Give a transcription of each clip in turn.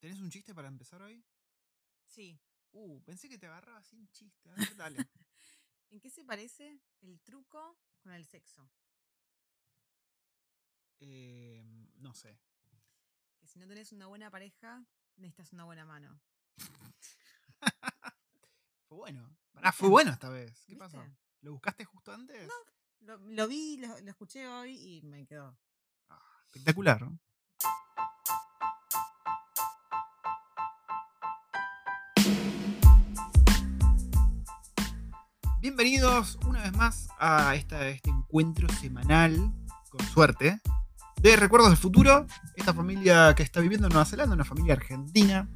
¿Tenés un chiste para empezar hoy? Sí. Uh, pensé que te agarraba sin chiste. A ver, dale. ¿En qué se parece el truco con el sexo? Eh, no sé. Que si no tenés una buena pareja, necesitas una buena mano. Fue bueno. Pará, fue bueno esta vez. ¿Qué pasó? ¿Lo buscaste justo antes? No. Lo, lo vi, lo, lo escuché hoy y me quedó. Ah, espectacular. ¿no? Bienvenidos una vez más a esta- este encuentro semanal, con suerte, de Recuerdos del Futuro. Esta familia que está viviendo en Nueva Zelanda, una familia argentina,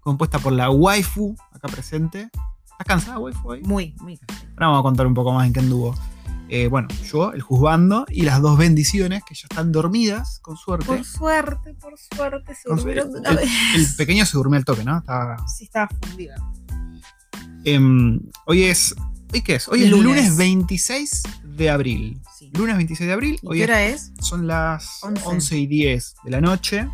compuesta por la waifu, acá presente. ¿Estás cansada, waifu, hoy? Muy, muy cansado. Ahora vamos a contar un poco más en qué anduvo. Eh, bueno, yo, el juzgando, y las dos bendiciones que ya están dormidas, con suerte. Por suerte, por suerte, se durmieron de una el, vez. el pequeño se durmió al toque, ¿no? Estaba- Sí, estaba fundida. em, hoy es. ¿Hoy qué es? Hoy es Lunes. lunes 26 de abril. Sí. Lunes 26 de abril. ¿Y Hoy qué hora es? son las 11. 11 y 10 de la noche.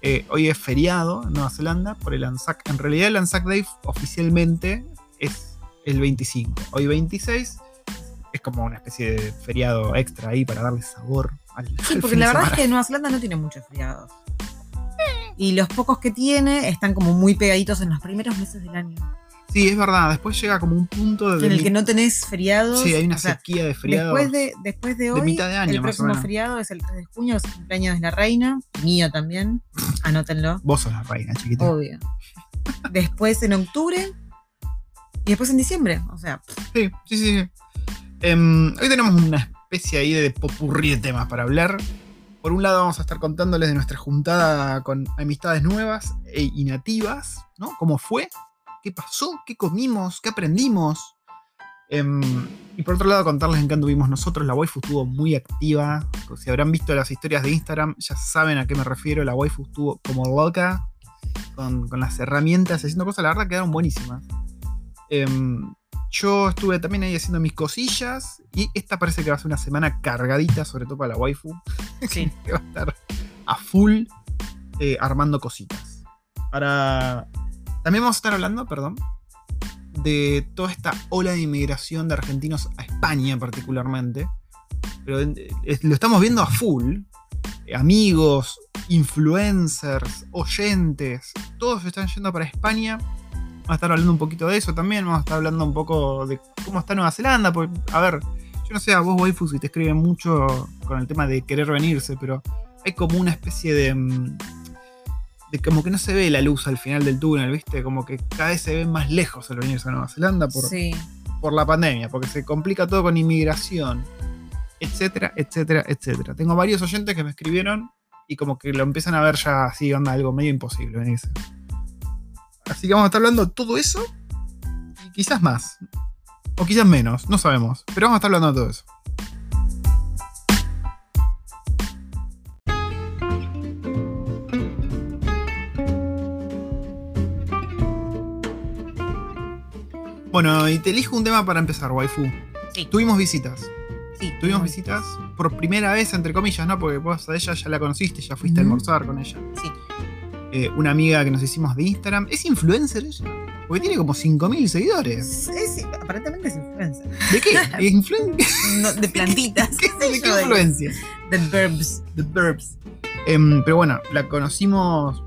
Eh, hoy es feriado en Nueva Zelanda por el ANZAC. En realidad, el ANZAC Day oficialmente es el 25. Hoy 26 es como una especie de feriado extra ahí para darle sabor al. Sí, al porque la verdad es que Nueva Zelanda no tiene muchos feriados. Y los pocos que tiene están como muy pegaditos en los primeros meses del año. Sí, es verdad. Después llega como un punto de. En el que no tenés feriados. Sí, hay una o sea, sequía de feriados. Después de, después de hoy, mitad de año, el próximo feriado es el 3 de junio, es el cumpleaños de la reina, mío también, anótenlo, Vos sos la reina, chiquita. obvio. Después en octubre y después en diciembre, o sea, Sí, sí, sí. sí. Em, hoy tenemos una especie ahí de popurrí de temas para hablar. Por un lado vamos a estar contándoles de nuestra juntada con amistades nuevas e y nativas, ¿no? ¿Cómo fue? ¿Qué pasó? ¿Qué comimos? ¿Qué aprendimos? Em, y por otro lado contarles en qué anduvimos nosotros. La waifu estuvo muy activa. Si habrán visto las historias de Instagram, ya saben a qué me refiero. La waifu estuvo como loca con, con las herramientas, haciendo cosas, la verdad quedaron buenísimas. Em, yo estuve también ahí haciendo mis cosillas y esta parece que va a ser una semana cargadita, sobre todo para la waifu, sí. que va a estar a full eh, armando cositas. Ahora, también vamos a estar hablando, perdón, de toda esta ola de inmigración de argentinos a España particularmente. Pero eh, lo estamos viendo a full. Eh, amigos, influencers, oyentes, todos están yendo para España. Vamos a estar hablando un poquito de eso también. Vamos a estar hablando un poco de cómo está Nueva Zelanda. Porque, a ver, yo no sé a vos, waifu, si te escriben mucho con el tema de querer venirse, pero hay como una especie de. De como que no se ve la luz al final del túnel, ¿viste? Como que cada vez se ve más lejos el venirse a Nueva Zelanda por, sí. por la pandemia, porque se complica todo con inmigración, etcétera, etcétera, etcétera. Tengo varios oyentes que me escribieron y como que lo empiezan a ver ya así, onda, algo medio imposible venirse. Así que vamos a estar hablando de todo eso y quizás más. O quizás menos, no sabemos. Pero vamos a estar hablando de todo eso. Bueno, y te elijo un tema para empezar, waifu. Sí. Tuvimos visitas. sí. Tuvimos visitas por primera vez, entre comillas, ¿no? Porque vos a ella ya la conociste, ya fuiste a almorzar con ella. Sí. Eh, una amiga que nos hicimos de Instagram. ¿Es influencer ella? Porque tiene como 5.000 seguidores. Es- aparentemente es influencer. ¿De qué? ¿Es influen- No, de plantitas. ¿Qué, sé ¿De qué de- influencia? De verbs. The Burbs. Em, pero bueno, la conocimos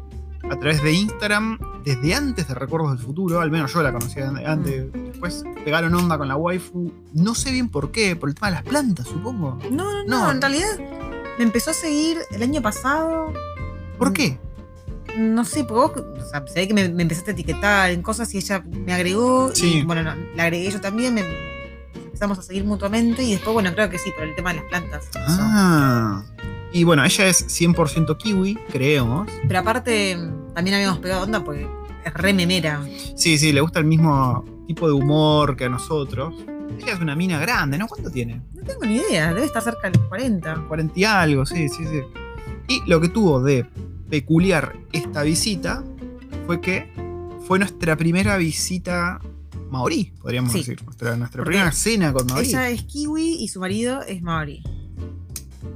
a través de Instagram desde antes de Recuerdos del Futuro. Al menos yo la conocía antes. Después pegaron onda con la waifu. No sé bien por qué, por el tema de las plantas, supongo. No, no, no, No. en realidad me empezó a seguir el año pasado. ¿Por qué? No sé, porque vos, o sea, se ve que me, me empezaste a etiquetar en cosas y ella me agregó. Sí. Y bueno, no, la agregué yo también, me, empezamos a seguir mutuamente y después, bueno, creo que sí, por el tema de las plantas. eso. Y bueno, ella es 100% kiwi, creemos. Pero aparte, también habíamos pegado onda porque es re memera. Sí, sí, le gusta el mismo tipo de humor que a nosotros. Ella es una mina grande, ¿no? ¿Cuánto tiene? No tengo ni idea, debe estar cerca de los 40. 40 y algo, sí, sí, sí. Y lo que tuvo de peculiar esta visita fue que fue nuestra primera visita maorí, podríamos Sí. decir. Nuestra, nuestra primera cena con maorí. Ella es kiwi y su marido es maori.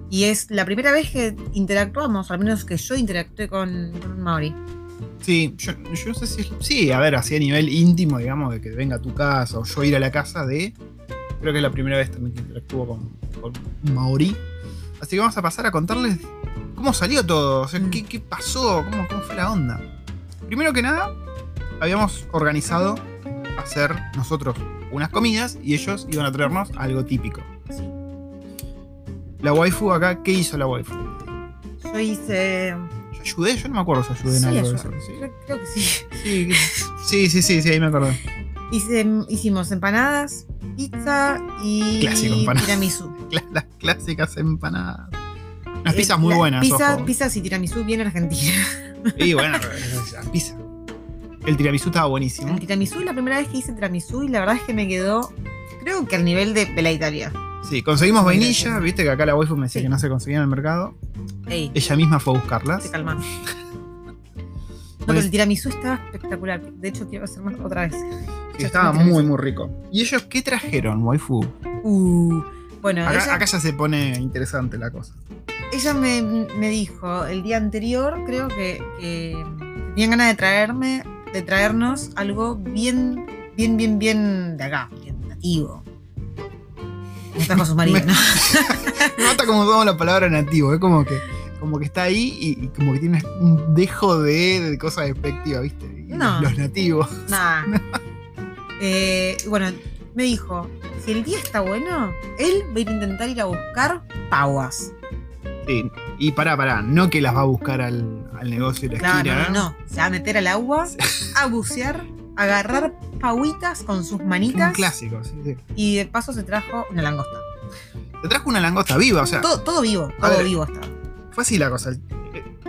Y es la primera vez que interactuamos, al menos que yo interactué con, con un maori. Sí, yo, yo no sé si es. Sí, a ver, así a nivel íntimo, digamos, de que venga a tu casa o yo ir a la casa de. Creo que es la primera vez también que interactúo con, con un maorí. Así que vamos a pasar a contarles cómo salió todo, o sea, Mm. qué, qué pasó, cómo, cómo fue la onda. Primero que nada, habíamos organizado hacer nosotros unas comidas y ellos iban a traernos algo típico. La waifu acá, ¿qué hizo la waifu? Yo hice. Yo ayudé, yo no me acuerdo si ayudé en Sí, algo de eso. ¿sí? Creo, creo que sí. Sí, sí, sí, sí, sí, ahí me acuerdo. Hice, hicimos empanadas, pizza y Clásico, empanadas. tiramisú. Las clásicas empanadas. Unas Eh, pizzas muy buenas, Pizza, ojo. pizzas y tiramisú bien argentina. Y bueno, las pizza. El tiramisú estaba buenísimo. El tiramisú la primera vez que hice tiramisú y la verdad es que me quedó, creo que al nivel de, de la Italia. Sí, conseguimos vainilla, viste que acá la waifu me decía Sí. que no se conseguía en el mercado. Ey, Ella misma fue a te buscarlas. calmas. No, Pues- pero el tiramisú estaba espectacular. De hecho, quiero hacer más otra vez. Sí, estaba muy, muy rico. ¿Y ellos qué trajeron, waifu? Uh, bueno, Acá, ella, acá ya se pone interesante la cosa. ella me, me dijo el día anterior, creo que, que tenían ganas de traerme, de traernos algo bien, bien, bien, bien de acá, bien nativo. Me trajo su marido, ¿no? Me mata como la palabra nativo, es como que, como que está ahí y, y como que tiene un dejo de, de cosas despectivas, ¿viste? Y No. Los nativos. Nada. Eh, bueno, me dijo, si el día está bueno, él va a ir a intentar ir a buscar paguas. Sí. Y pará, pará, no que las va a buscar al, al negocio de la esquina. no, no, no. Se va a meter al agua, a bucear, agarrar paguitas con sus Un manitas clásico, sí, sí. y de paso se trajo una langosta. Te trajo una langosta viva, o sea, Todo, todo vivo, A todo ver. vivo estaba. fue así la cosa.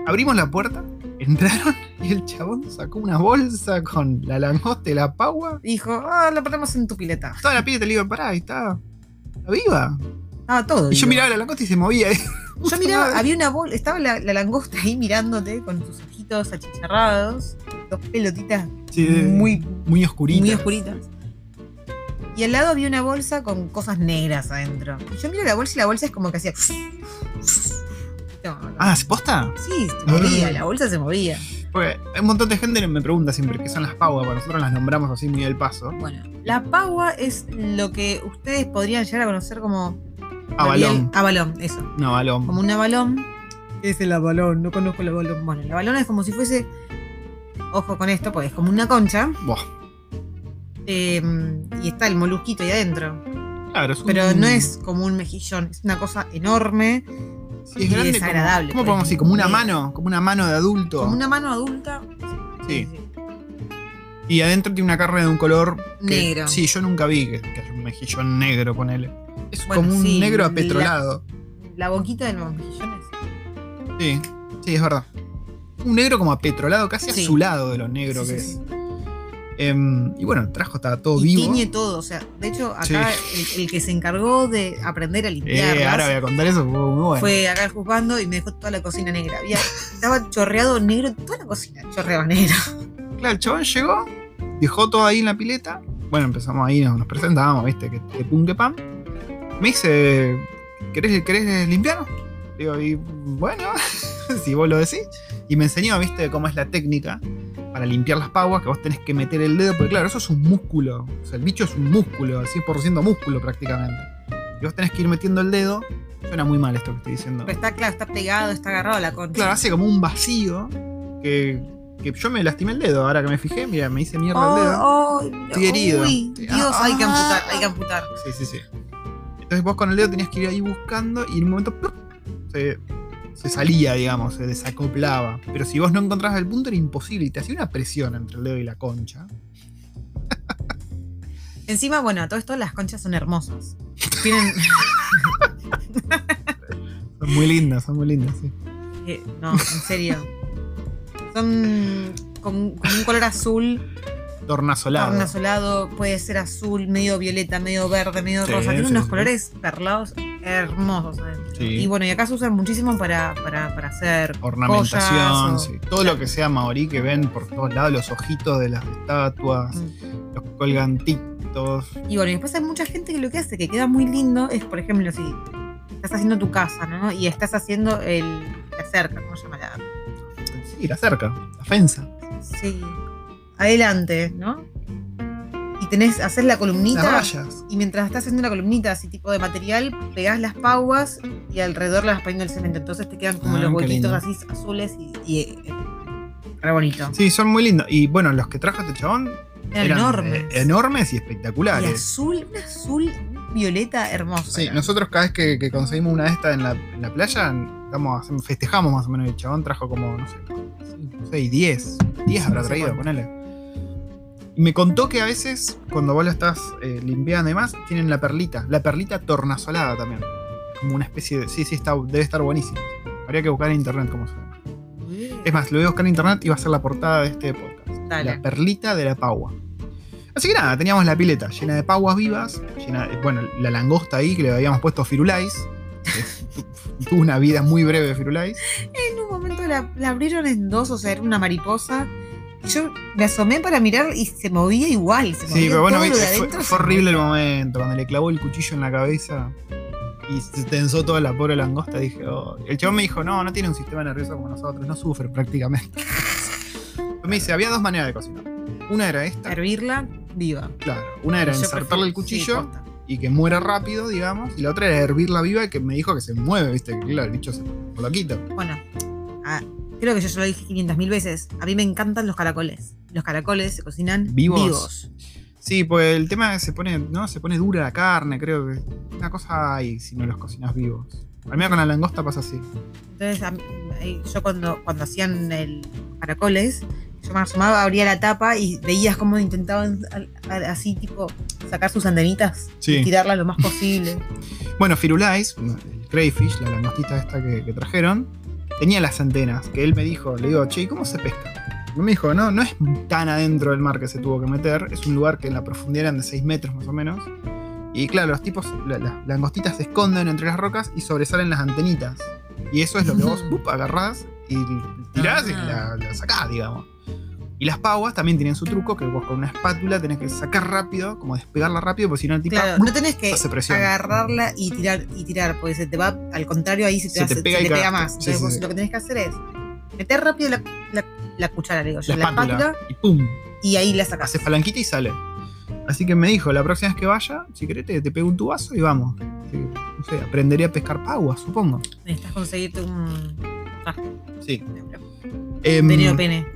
Abrimos la puerta, entraron y el chabón sacó una bolsa con la langosta y la pagua. Dijo, ah, la ponemos en tu pileta. Toda la piel te le digo, pará, y está, está viva. Estaba todo Y yo miraba la langosta y se movía. Yo miraba, había una bolsa, estaba la, la langosta ahí mirándote con sus ojitos achicharrados, dos pelotitas Sí, muy, muy oscurita. muy oscuritas. Y al lado había una bolsa con cosas negras adentro. Y yo miro la bolsa y la bolsa es como que hacía. No, no. Ah, ¿se posta? sí, se movía, la bolsa se movía. Porque un montón de gente me pregunta siempre qué son las paguas, para nosotros las nombramos así muy del paso. Bueno, la pagua es lo que ustedes podrían llegar a conocer como. Avalón. Avalón, eso. Un avalón. Como un avalón. ¿Qué es el avalón? No conozco el avalón. Bueno, el avalón es como si fuese. Ojo con esto, porque es como una concha. Buah, eh, y está el molusquito ahí adentro. claro, es un- Pero no es como un mejillón, es una cosa enorme. Sí, es y grande desagradable, Como, ¿Cómo podemos decir? Como una mano, como una mano de adulto. Como una mano adulta. Sí. Y adentro tiene una carne de un color que- Negro. Sí, yo nunca vi que, que haya un mejillón negro, ponele. Es Bueno, como un sí, negro la- apetrolado. La boquita de los mejillones. Sí, sí, es verdad. Un negro como apetrolado, casi Sí. azulado de lo negro Sí, que sí, es. sí. Em, y bueno, el trajo estaba todo Y vivo. tiñe todo, o sea, de hecho, acá Sí. el, el que se encargó de aprender a Eh, limpiarlas ahora voy a contar eso, fue muy bueno. fue acá juzgando y me dejó toda la cocina negra. Había, estaba chorreado negro, toda la cocina chorreaba negro. Claro, el chabón llegó, dejó todo ahí en la pileta. Bueno, empezamos ahí, nos, nos presentábamos, viste, que, que pum, que pam. Me dice, ¿querés, querés limpiar? Digo, y bueno, si vos lo decís. Y me enseñó, viste, cómo es la técnica para limpiar las paguas, que vos tenés que meter el dedo, porque claro, eso es un músculo. O sea, el bicho es un músculo, al 100% músculo prácticamente. Y vos tenés que ir metiendo el dedo. Suena muy mal esto que estoy diciendo. Pero está claro, está pegado, está agarrado a la concha. Claro, hace como un vacío que, que yo me lastimé el dedo. Ahora que me fijé, mira, me hice mierda el dedo. Oh, oh, Estoy herido. Uy. Dios, Ah, hay que ah. amputar, hay que amputar. Sí, sí, sí. Entonces vos con el dedo tenías que ir ahí buscando y en un momento ¡plup! se, se salía, digamos, se desacoplaba. Pero si vos no encontrabas el punto era imposible y te hacía una presión entre el dedo y la concha. Encima, bueno, a todo esto las conchas son hermosas. Tienen. Son muy lindas, son muy lindas, sí. eh, no, en serio. Son con, con un color azul, Tornasolado. tornasolado, puede ser azul, medio violeta, medio verde, medio Sí, rosa. Tiene sí, unos sí. colores perlados hermosos adentro. Sí. Y bueno, y acá se usan muchísimo para, para, para hacer Ornamentación, joyas o- sí. Todo lo que sea maorí que ven por todos lados, los ojitos de las estatuas, Mm. los colgantitos. Y bueno, y después hay mucha gente que lo que hace, que queda muy lindo, es, por ejemplo, si estás haciendo tu casa, ¿no? Y estás haciendo el, la cerca, ¿cómo se llama? La, Sí, la cerca, la fensa. Sí. Adelante, ¿no? Y tenés, hacer la columnita. Y mientras estás haciendo la columnita, así tipo de material, pegás las pauas y alrededor las vas poniendo el cemento. Entonces te quedan como Ah, los huequitos así azules y, y, eh, re bonito. Sí, son muy lindos. Y bueno, los que trajo este chabón Eran, enormes. eh, enormes y y espectaculares. azul, un azul violeta hermoso. Sí, nosotros cada vez que, que conseguimos una de estas en la, en la playa, estamos, festejamos más o menos. El chabón trajo como, no sé, 5, 6, 10. 10 habrá traído, ponele. Me contó que a veces, cuando vos lo estás eh, limpiando y demás, tienen la perlita. La perlita tornasolada también. Como una especie de. Sí, sí, está, debe estar buenísimo. Habría que buscar en internet cómo se llama. Es más, lo voy a buscar en internet y va a ser la portada de este podcast. Dale. La perlita de la pagua. Así que nada, teníamos la pileta llena de paguas vivas, llena de- bueno, la langosta ahí que le habíamos puesto Firulais. Tuvo una vida muy breve Firulais. En un momento la, la abrieron en dos, o sea, era una mariposa. Yo me asomé para mirar y se movía igual. Se Sí, movía pero bueno, viste, fue, horrible el momento cuando le clavó el cuchillo en la cabeza y se tensó toda la pobre langosta. Dije, oh. el chabón me dijo, no, no tiene un sistema nervioso como nosotros, no sufre prácticamente. me dice, había dos maneras de cocinar. Una era esta, Hervirla viva. claro, una era Yo ensartarle prefiero- el cuchillo. sí, y que muera rápido, digamos. Y la otra era hervirla viva y que me dijo que se mueve, viste, que claro, el bicho se lo quita. Bueno, ah, creo que yo ya lo dije 500 mil veces. A mí me encantan los caracoles. Los caracoles se cocinan ¿Vivos? vivos. Sí, pues el tema es que se pone, ¿no? Se pone dura la carne, creo que. Una cosa hay si no los cocinas vivos. Al menos con la langosta pasa así. Entonces, a mí- yo cuando, cuando hacían el caracoles, yo me asomaba, abría la tapa y veías cómo intentaban así, tipo, sacar sus antenitas Sí. y tirarlas lo más posible. Bueno, Firulais, el crayfish, la langostita esta que, que trajeron, tenía las antenas, que él me dijo, le digo, che, ¿y cómo se pesca? Y me dijo, no, no es tan adentro del mar que se tuvo que meter, es un lugar que en la profundidad eran de 6 metros más o menos. Y claro, los tipos, la- las langostitas se esconden entre las rocas y sobresalen las antenitas. Y eso es lo que vos agarrás y tirás y la, la sacás, digamos. Y las paguas también tienen su truco, que vos con una espátula tenés que sacar rápido, como despegarla rápido, porque si no el tipo Claro, no tenés que agarrarla y tirar y tirar, porque se te va, al contrario, ahí se te, Se te pega se te pega más. Sí, Entonces sí, vos sí. lo que tenés que hacer es meter rápido la, la- la cuchara, digo yo, la la, espátula, espátula, y ¡pum! y ahí la sacás. hace palanquita y sale. Así que me dijo, la próxima vez que vaya, si querés te, te pego un tubazo y vamos. No sé, aprenderé a pescar paguas, supongo. Necesitas conseguirte un Sí. Em, pene.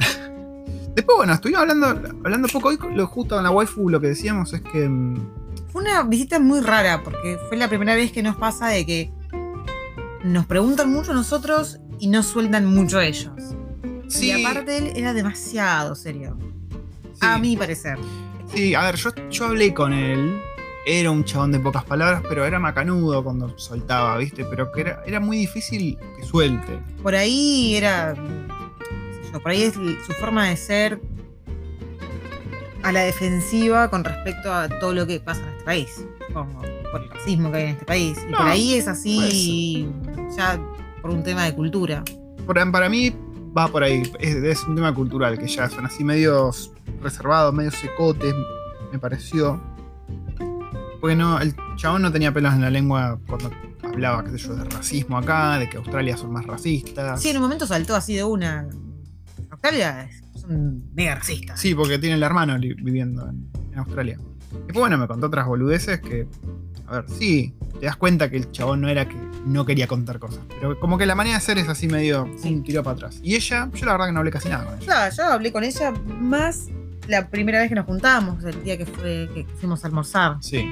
Después, bueno, estuvimos hablando, hablando poco hoy, lo justo en la waifu lo que decíamos es que... em, Fue una visita muy rara, porque fue la primera vez que nos pasa de que nos preguntan mucho nosotros y no sueltan mucho ellos. sí, Y aparte él era demasiado serio. sí, A mi parecer. sí, a ver, yo, yo hablé con él. Era un chabón de pocas palabras, pero era macanudo cuando soltaba, ¿viste? Pero que era, era muy difícil que suelte. Por ahí era. Por ahí es su forma de ser a la defensiva con respecto a todo lo que pasa en este país. Supongo, por el racismo que hay en este país. Y No, por ahí es así ya por un tema de cultura. Para mí va por ahí. Es, es un tema cultural que ya son así medios reservados, medios secotes, me pareció. Porque no, el chabón no tenía pelos en la lengua cuando hablaba, qué sé yo, de racismo acá, de que Australia son más racistas. Sí, en un momento saltó así de una. Australia es- son mega racistas. Sí, porque tiene el hermano viviendo en, en Australia. Después, bueno, me contó otras boludeces que. A ver, sí, te das cuenta que el chabón no era que no quería contar cosas. Pero como que la manera de hacer es así medio. Sí. un tiro para atrás. Y ella, yo la verdad que no hablé casi nada con ella. Claro, yo hablé con ella más la primera vez que nos juntamos, el día que fue que fuimos a almorzar. Sí.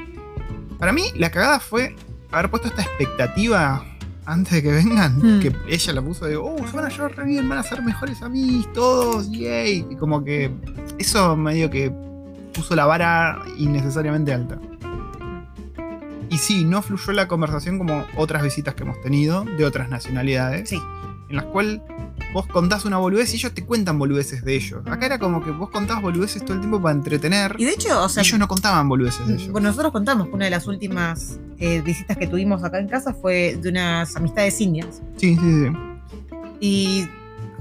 Para mí, la cagada fue haber puesto esta expectativa antes de que vengan. Hmm. Que ella la puso de, oh, se van a llevar re bien, van a ser mejores amigos, todos, yay. Y como que eso medio que puso la vara innecesariamente alta. Y sí, no fluyó la conversación como otras visitas que hemos tenido de otras nacionalidades. Sí. En las cuales vos contás una boludez y ellos te cuentan boludeces de ellos. Acá era como que vos contabas boludeces todo el tiempo para entretener. Y de hecho, o sea, ellos no contaban boludeces de ellos. bueno, nosotros contamos que una de las últimas eh, visitas que tuvimos acá en casa fue de unas amistades indias. Sí, sí, sí. Y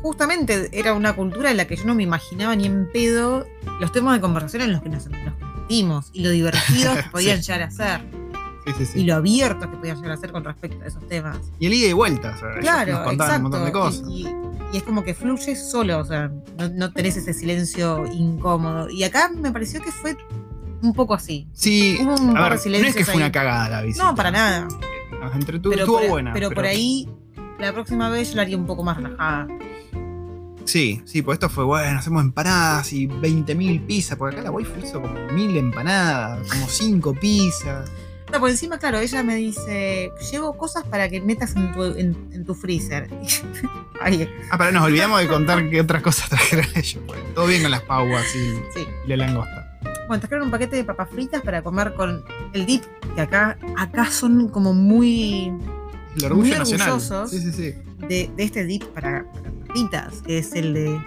justamente era una cultura en la que yo no me imaginaba ni en pedo los temas de conversación en los que nos, metimos y lo divertidos que podían Sí. llegar a ser Sí, sí, sí. y lo abiertos que podían llegar a ser con respecto a esos temas. Y el ida y vuelta, o sea, Claro, nos contaban exacto. un montón de cosas. Y, y- y es como que fluye solo, o sea, no, no tenés ese silencio incómodo. Y acá me pareció que fue un poco así. Sí, Hubo un a ver, no es que fue ahí. una cagada la visita. No, para nada. Entretuvo, Pero, estuvo por, buena. pero por ahí, la próxima vez yo la haría un poco más relajada. Sí, sí, pues esto fue bueno, hacemos empanadas y 20.000 pizzas, porque acá la wifi hizo como 1.000 empanadas, como 5 pizzas. No, por encima, claro, ella me dice, llevo cosas para que metas en tu, en, en tu freezer. Ay, Ah, pero nos olvidamos de contar qué otras cosas trajeron ellos. pues. Todo bien con las pauas y, sí. y la langosta. Bueno, trajeron un paquete de papas fritas para comer con el dip, que acá, acá son como muy El orgullo Muy nacional. orgullosos. Sí, sí, sí. de, de este dip para, para papitas, que es el de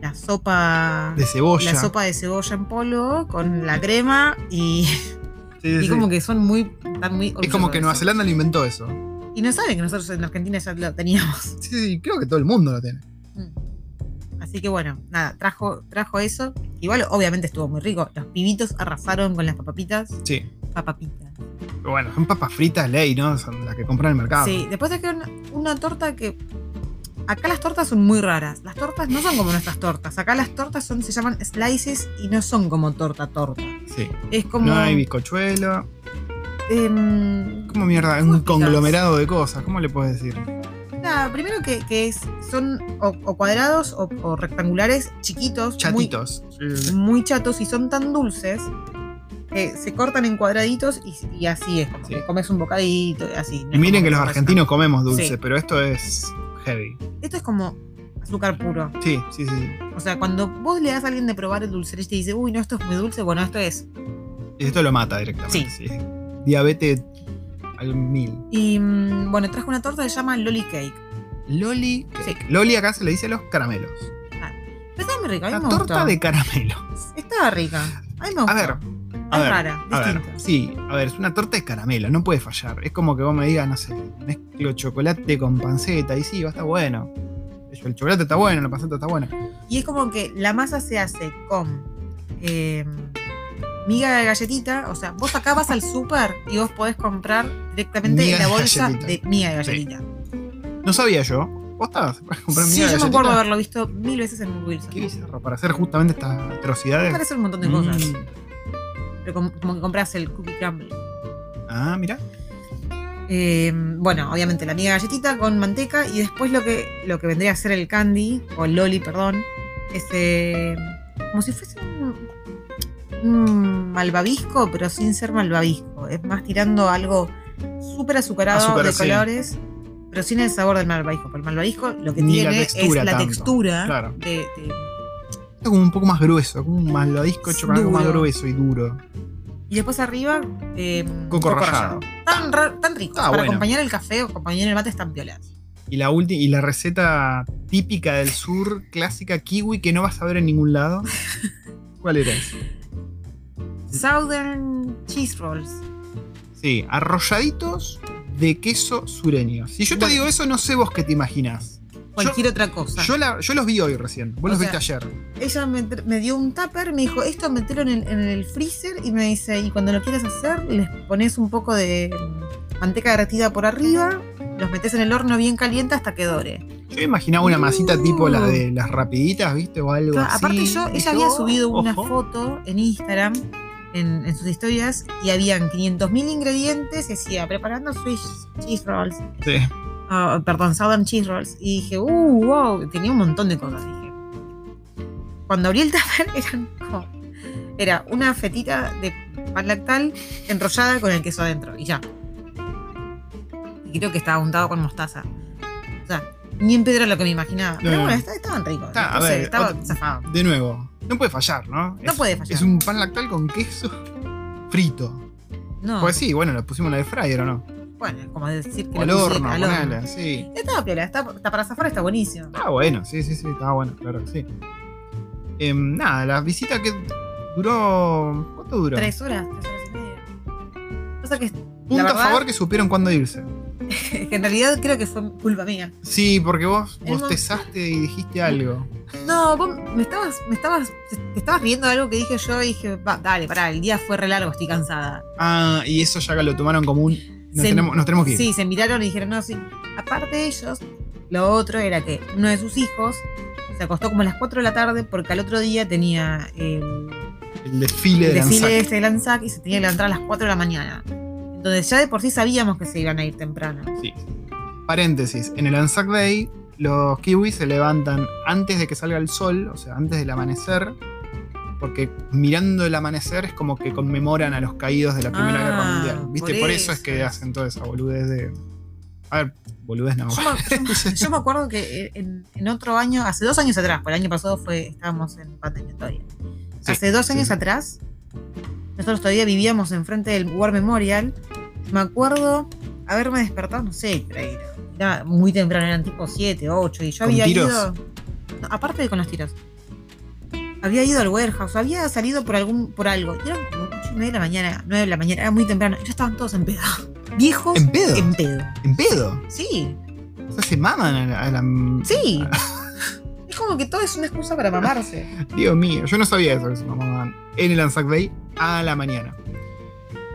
la sopa De cebolla. la sopa de cebolla en polvo con la crema y, Sí, y sí. como que son muy, están muy Es como que Nueva eso. Zelanda lo inventó eso. Y no saben que nosotros en Argentina ya lo teníamos. Sí, sí, creo que todo el mundo lo tiene. Mm. Así que bueno, nada, trajo, trajo eso. Igual obviamente estuvo muy rico. Los pibitos arrasaron con las papapitas. Sí. Papapitas. Pero bueno, son papas fritas ley, ¿no? Son las que compran en el mercado. Sí, después trajeron una torta que. Acá las tortas son muy raras. Las tortas no son como nuestras tortas. Acá las tortas son, se llaman slices y no son como torta torta. Sí. Es como. No hay bizcochuelo. em, ¿Cómo mierda? ¿Cómo Un conglomerado de cosas. ¿Cómo le puedes decir? nada, primero que, que es, son o, o cuadrados o, o rectangulares, chiquitos, Chatitos. Muy, chatos y son tan dulces que se cortan en cuadraditos y, y así es, como Sí. que comes un bocadito y así. no Y es miren que los argentinos comemos dulce, Sí. pero esto es heavy. Esto es como azúcar puro. Sí, sí, sí. O sea, cuando vos le das a alguien de probar el dulce y te dice, uy, no, esto es muy dulce, bueno, esto es. Esto lo mata directamente. Sí. Sí. Diabetes al mil. Y mm, bueno, trajo una torta que se llama Lolly Cake. Loli. Sí. Loli acá se le dice a los caramelos. Pero estaba muy rica, a mí La me torta gustó. de caramelo. Estaba rica. A mí me gustó. A ver. A es rara, A ver, distinta. sí, a ver, es una torta de caramelo, no puede fallar. Es como que vos me digas, no sé, mezclo chocolate con panceta y sí, va a estar bueno. El chocolate está bueno, la panceta está buena. Y es como que la masa se hace con eh, miga de galletita. O sea, vos acá vas al súper y vos podés comprar directamente Miga la bolsa de miga de Sí. galletita. No sabía yo. ¿Vos estabas para comprar Sí, miga de yo me acuerdo haberlo visto mil veces en Wilson. Qué bizarro, para hacer justamente estas atrocidades. Parece un montón de cosas. Pero como, como que compras el cookie crumble. Ah, mira. Eh, bueno, obviamente la miga galletita con manteca y después lo que, lo que vendría a ser el candy, o el loli, perdón, es eh, como si fuese un, un malvavisco, pero sin ser malvavisco. Es más tirando algo súper azucarado Azúcar, de sí. colores, pero sin el sabor del malvavisco. Porque el malvavisco lo que Ni tiene es la tanto, textura claro. de, de- Es como un poco más grueso, como un malvadisco hecho algo más grueso y duro. Y después arriba, eh, Coco rallado. Tan, tan rico. Ah, Para bueno. acompañar el café o acompañar el mate están piolas. Y la y la receta típica del sur, clásica kiwi que no vas a ver en ningún lado. ¿Cuál era? Southern Cheese Rolls. Sí, arrolladitos de queso sureño. Si yo te Bueno. digo eso, no sé vos qué te imaginas. Cualquier otra cosa. Yo, la- yo los vi hoy recién. Vos O los sea, viste ayer. Ella me, me dio un tupper, me dijo, esto metelo en el, en el freezer y me dice, y cuando lo quieras hacer, les pones un poco de manteca derretida por arriba, los metes en el horno bien caliente hasta que dore. Yo imaginaba una masita tipo la Uh. de las rapiditas, ¿viste? O algo Claro, así. aparte yo, ella había "Oh, subido una ojo". foto en Instagram, en, en sus historias, y habían 500.000 ingredientes y decía, preparando Swiss cheese rolls. Sí. Ah, perdón, Southern Cheese Rolls. Y dije, uh, wow, tenía un montón de cosas. Dije. Cuando abrí el tupper, eran como. Era una fetita de pan lactal enrollada con el queso adentro. Y ya. Y creo que estaba untado con mostaza. O sea, ni en pedro lo que me imaginaba. Pero No. bueno, est- estaban ricos. Está, a No sé, ver, estaba otro- zafado. De nuevo, no puede fallar, ¿no? No Es- puede fallar. Es un pan lactal con queso frito. No, Pues sí, bueno, le pusimos la de fryer o no. Bueno, como decir que O al horno, al horno. sí. Estaba piola, está, está para zafar, está buenísimo. Estaba bueno, sí, sí, sí, estaba bueno, claro que sí. Em, nada, la visita que duró. ¿Cuánto duró? Tres horas, tres horas y media. Pasa que Punto a favor que supieron cuándo irse. que en realidad creo que fue culpa mía. Sí, porque vos bostezaste y dijiste algo. No, vos me estabas, me estabas, te estabas riendo de algo que dije yo y dije, va, dale, pará, el día fue re largo, estoy cansada. Ah, y eso ya lo tomaron como un. Nos, Se- tenemos, nos tenemos que ir. Sí, se miraron y dijeron, no, sí. Aparte ellos Lo otro era que uno de sus hijos se acostó como a las 4 de la tarde porque al otro día tenía el, El desfile el de desfile Anzac. este ANSAC y se tenía que levantar a las 4 de la mañana. Entonces ya de por sí sabíamos que se iban a ir temprano. Sí. Paréntesis. En el Anzac Day, los kiwis se levantan antes de que salga el sol, o sea, antes del amanecer. Porque mirando el amanecer es como que conmemoran a los caídos de la Primera Ah, Guerra Mundial. ¿Viste? por eso es que hacen toda esa boludez de. A ver, boludez no. Yo me, yo me- yo me acuerdo que en, en otro año, hace dos años atrás, por el año pasado fue, estábamos en pandemia todavía. Sí, hace dos años sí. atrás, nosotros todavía vivíamos enfrente del War Memorial. Me acuerdo haberme despertado, no sé, pero era, era muy temprano, eran tipo 7, 8, y yo ¿Con había tiros? ido. no, aparte de con los tiros. Había ido al warehouse, había salido por algún, por algo. y Eran como 8 y media de la mañana, 9 de la mañana, era muy temprano. y Ya estaban todos en pedo. Viejos ¿En pedo? En pedo. En pedo. Sí, O sea, se maman a la. a la- sí. es como que todo es una excusa para mamarse. Dios mío, yo no sabía eso que se mamaban en el Anzac Day a la mañana.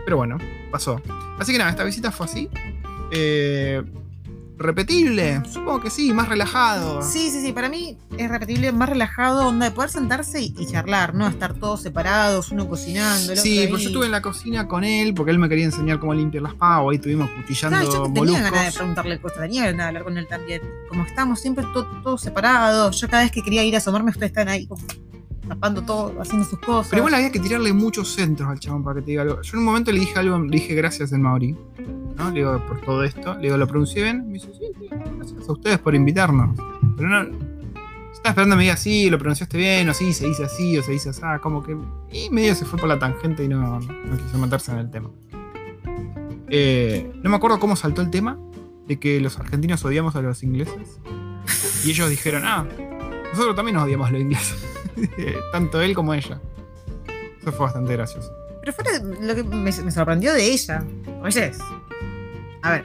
Pero bueno, pasó. Así que nada, esta visita fue así. Eh, repetible, supongo que sí, más relajado. Sí, sí, sí, para mí es repetible, más relajado, onda de poder sentarse y, y charlar, no estar todos separados, uno cocinando, el Sí, otro pues yo estuve en la cocina con él porque él me quería enseñar cómo limpiar las pavas. Ahí estuvimos cuchillando Claro, yo tenía ganas de preguntarle cosas, tenía ganas de hablar con él también. Como estábamos siempre to- todos separados, yo cada vez que quería ir a asomarme, ustedes están ahí como tapando todo, haciendo sus cosas. Pero igual había que tirarle muchos centros al chabón para que te diga algo. Yo en un momento le dije algo, le dije gracias en maorí. ¿no? Le digo, por todo esto. Le digo, ¿lo pronuncié bien? Me dice, sí, sí, gracias a ustedes por invitarnos. Pero no. Estaba esperando que me diga, sí, lo pronunciaste bien, o sí, se dice así, o se dice así, como que. Y medio se fue por la tangente y no, no quiso meterse en el tema. Eh, no me acuerdo cómo saltó el tema de que los argentinos odiamos a los ingleses. Y ellos dijeron, ah, nosotros también nos odiamos los ingleses. Tanto él como ella. Eso fue bastante gracioso. Pero fuera de- lo que me, me sorprendió de ella. Oye, es. A ver,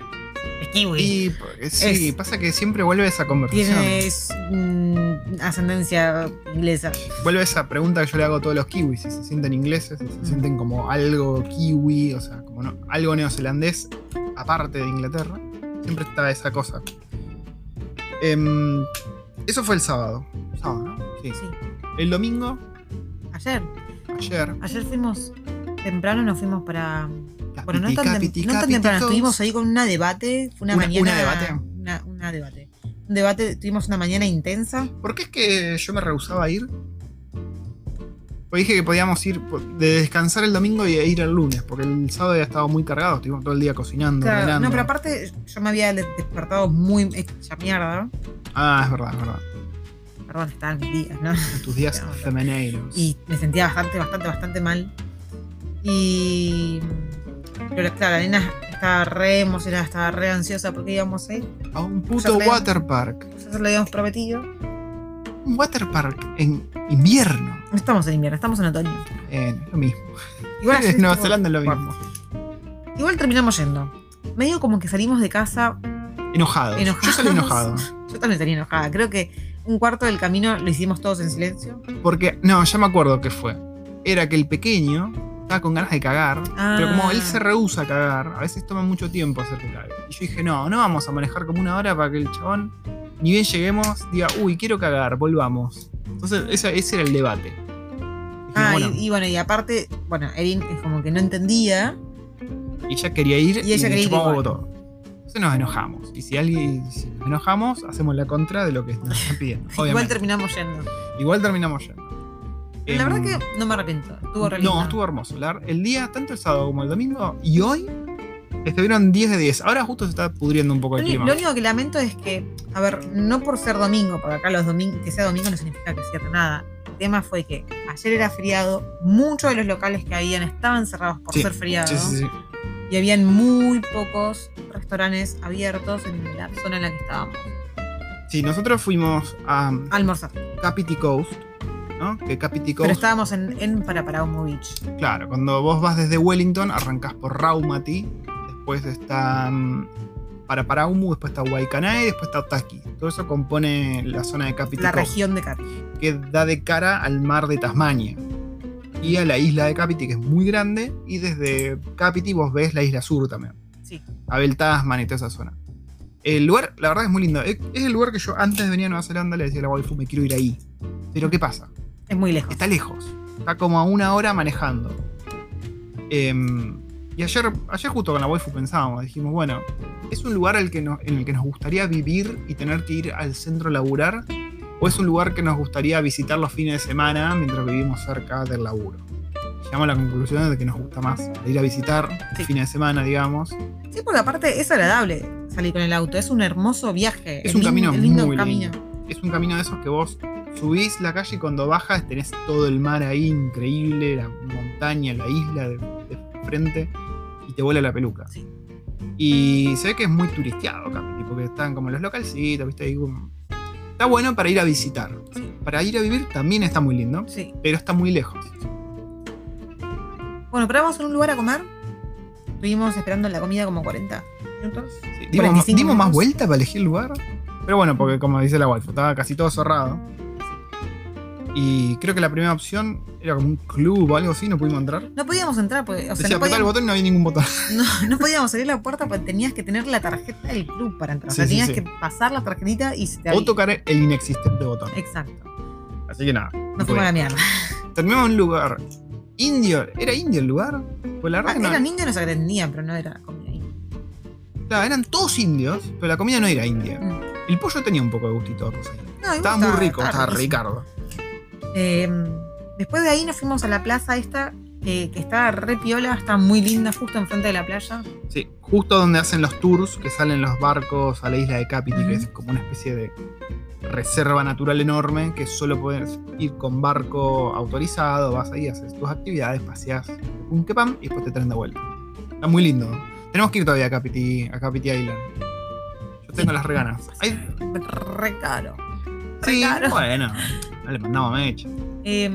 es kiwi. Y pues, sí, Es- pasa que siempre vuelve esa conversación. Tienes mm, ascendencia inglesa. Vuelve esa pregunta que yo le hago a todos los kiwis, si se sienten ingleses, si se sienten como algo kiwi, o sea, como no- algo neozelandés, aparte de Inglaterra. Siempre está esa cosa. Em, eso fue el sábado. Sábado, ¿no? Sí. Sí. El domingo, Ayer. ayer. Ayer fuimos temprano, nos fuimos para. Bueno, no tan, tem- no tan temprano, estuvimos ahí con una debate. Fue una, ¿Una- mañana. una debate? Una, una debate. Un debate, tuvimos una mañana intensa. ¿Por qué es que yo me rehusaba a ir? Pues dije que podíamos ir de descansar el domingo y ir el lunes, porque el sábado ya estaba muy cargado, estuvimos todo el día cocinando. Claro, no, pero aparte yo me había de- despertado muy hecha mierda. Ah, es verdad, es verdad. Perdón, estaban mis días, ¿no? En tus días Claro. femeninos. Y me sentía bastante, bastante, bastante mal. Y. Pero claro, la nena estaba re emocionada, estaba re ansiosa porque íbamos a ir. A un puto Ya sé. water park. Pues eso lo habíamos prometido. Un water park en invierno. No estamos en invierno, estamos en otoño. Eh, lo mismo. Igual, En Nueva estuvo- Zelanda es lo mismo. igual terminamos yendo. Medio como que salimos de casa. Enojado. Yo Enojados. salí enojado. Yo también salí enojada. Creo que un cuarto del camino lo hicimos todos en silencio. Porque, no, ya me acuerdo qué fue. Era que el pequeño estaba con ganas de cagar. Ah. Pero como él se rehúsa a cagar, a veces toma mucho tiempo hacer que cague. Y yo dije, no, no vamos a manejar como una hora para que el chabón, ni bien lleguemos, diga, uy, quiero cagar, volvamos. Entonces, ese, ese era el debate. Ah, bueno, y, y bueno, y aparte, bueno, Erin es como que no entendía. y ella quería ir y ella le quería ir igual. todo. Entonces nos enojamos. Y si alguien si nos enojamos, hacemos la contra de lo que nos están pidiendo. Igual terminamos yendo. Igual terminamos yendo. La Em, verdad que no me arrepiento. Estuvo lindo. No, estuvo hermoso. El día, tanto el sábado como el domingo, y hoy, estuvieron 10 de 10. Ahora justo se está pudriendo un poco Lo, el uni- clima. lo único que lamento es que, a ver, no por ser domingo, porque acá los domingos, que sea domingo no significa que cierre nada. El tema fue que ayer era feriado, muchos de los locales que habían estaban cerrados por Sí, ser feriado. Sí, sí, sí. Y habían muy pocos restaurantes abiertos en la zona en la que estábamos. Sí, nosotros fuimos a A almorzar. Capiti Coast, ¿no? Que Capiti Pero Coast, estábamos en, en Paraparaumo Beach. claro, cuando vos vas desde Wellington, arrancás por Raumati, después está mm, Paraparaumu, después está Waikanae después está Otaki. Todo eso compone la zona de Capiti La región de Cari. que da de cara al mar de Tasmania. Y a la isla de Capiti, que es muy grande, y desde Capiti vos ves la isla sur también. Sí. Abel Tasman y toda esa zona. El lugar, la verdad, es muy lindo. Es, es el lugar que yo antes de venir a Nueva Zelanda le decía a la waifu, me quiero ir ahí. Pero ¿qué pasa? Es muy lejos. Está lejos. Está como a una hora manejando. Em, y ayer, ayer justo con la waifu pensábamos, dijimos, bueno, ¿es un lugar al que no- en el que nos gustaría vivir y tener que ir al centro a laburar? ¿O es un lugar que nos gustaría visitar los fines de semana mientras vivimos cerca del laburo? Llegamos a la conclusión de que nos gusta más ir a visitar Sí. fines de semana, digamos. Sí, porque aparte es agradable salir con el auto. Es un hermoso viaje. Es El un camino el lindo muy camino. lindo. Es un camino de esos que vos subís la calle y cuando bajas tenés todo el mar ahí increíble, la montaña, la isla de, de frente te vuela la peluca. Sí. Y se ve que es muy turisteado Capiti, porque están como los localcitos, ¿viste? Ahí como- Está bueno para ir a visitar. Sí. Para ir a vivir también está muy lindo, Sí. pero está muy lejos. Bueno, paramos en un lugar a comer. Estuvimos esperando la comida como 40 minutos. Sí, Dimos, 45 dimos más minutos. vuelta para elegir el lugar. Pero bueno, porque como dice la waifu, estaba casi todo cerrado. Y creo que la primera opción era como un club o algo así, no pudimos entrar. No podíamos entrar, porque, o sea, Decía no apretar el podíamos, botón y no había ningún botón. no, no podíamos abrir la puerta porque tenías que tener la tarjeta del club para entrar. O sea, Sí, tenías sí. que pasar la tarjetita y se te O abría. tocar el inexistente botón. Exacto. Así que nada. Nos fuimos a la mierda. Terminamos en un lugar indio. ¿Era indio el lugar? Pues la verdad que no. Eran indios, nos atendían, pero no era comida india. Claro, eran todos indios, pero la comida no era india. Mm. El pollo tenía un poco de gustito de cosa. No, Estaba muy rico, estaba. Ricardo. Eh, después de ahí nos fuimos a la plaza esta, eh, que está re piola, está muy linda, justo enfrente de la playa. Sí, justo donde hacen los tours, que salen los barcos a la isla de Capiti, que es como una especie de reserva natural enorme, que solo puedes ir con barco autorizado, vas ahí, haces tus actividades, paseas un que pam y después te traen de vuelta. Está muy lindo. Tenemos que ir todavía a Capiti, a Capiti Island. Yo tengo Sí. las reganas. Re caro. Sí, bueno, no le mandamos mecha. Eh,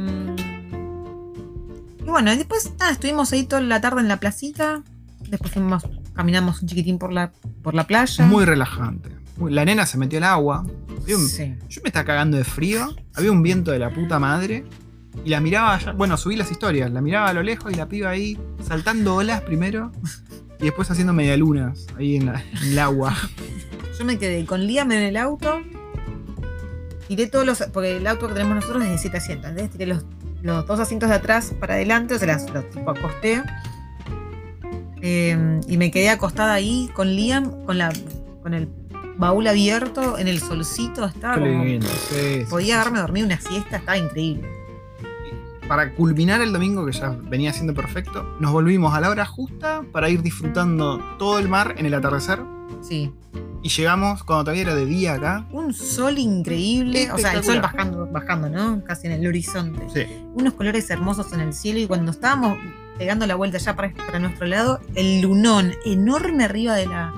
y bueno, después nada, estuvimos ahí toda la tarde en la placita. Después fuimos, caminamos un chiquitín por la, por la playa. Muy relajante. La nena se metió al agua. Había un- Sí. Yo me estaba cagando de frío. Había un viento de la puta madre. Y la miraba allá. Bueno, subí las historias. La miraba a lo lejos y la piba ahí saltando olas primero. Y después haciendo medialunas ahí en, la- en el agua. Yo me quedé con Liam en el auto. Tiré todos los. Porque el auto que tenemos nosotros es de 7 asientos. ¿entendés? Tiré los, los dos asientos de atrás para adelante, o sea, los, los tipo acosté. Eh, y me quedé acostada ahí con Liam, con, la, con el baúl abierto, en el solcito. Estaba como. sí, Podía sí. haberme dormido una siesta, estaba increíble. Para culminar el domingo, que ya venía siendo perfecto, nos volvimos a la hora justa para ir disfrutando todo el mar en el atardecer. Sí. Y llegamos cuando todavía era de día acá. Un sol increíble. O sea, el sol bajando, bajando, ¿no? Casi en el horizonte. Sí. unos colores hermosos en el cielo y cuando estábamos pegando la vuelta ya para, para nuestro lado, el lunón enorme arriba de la...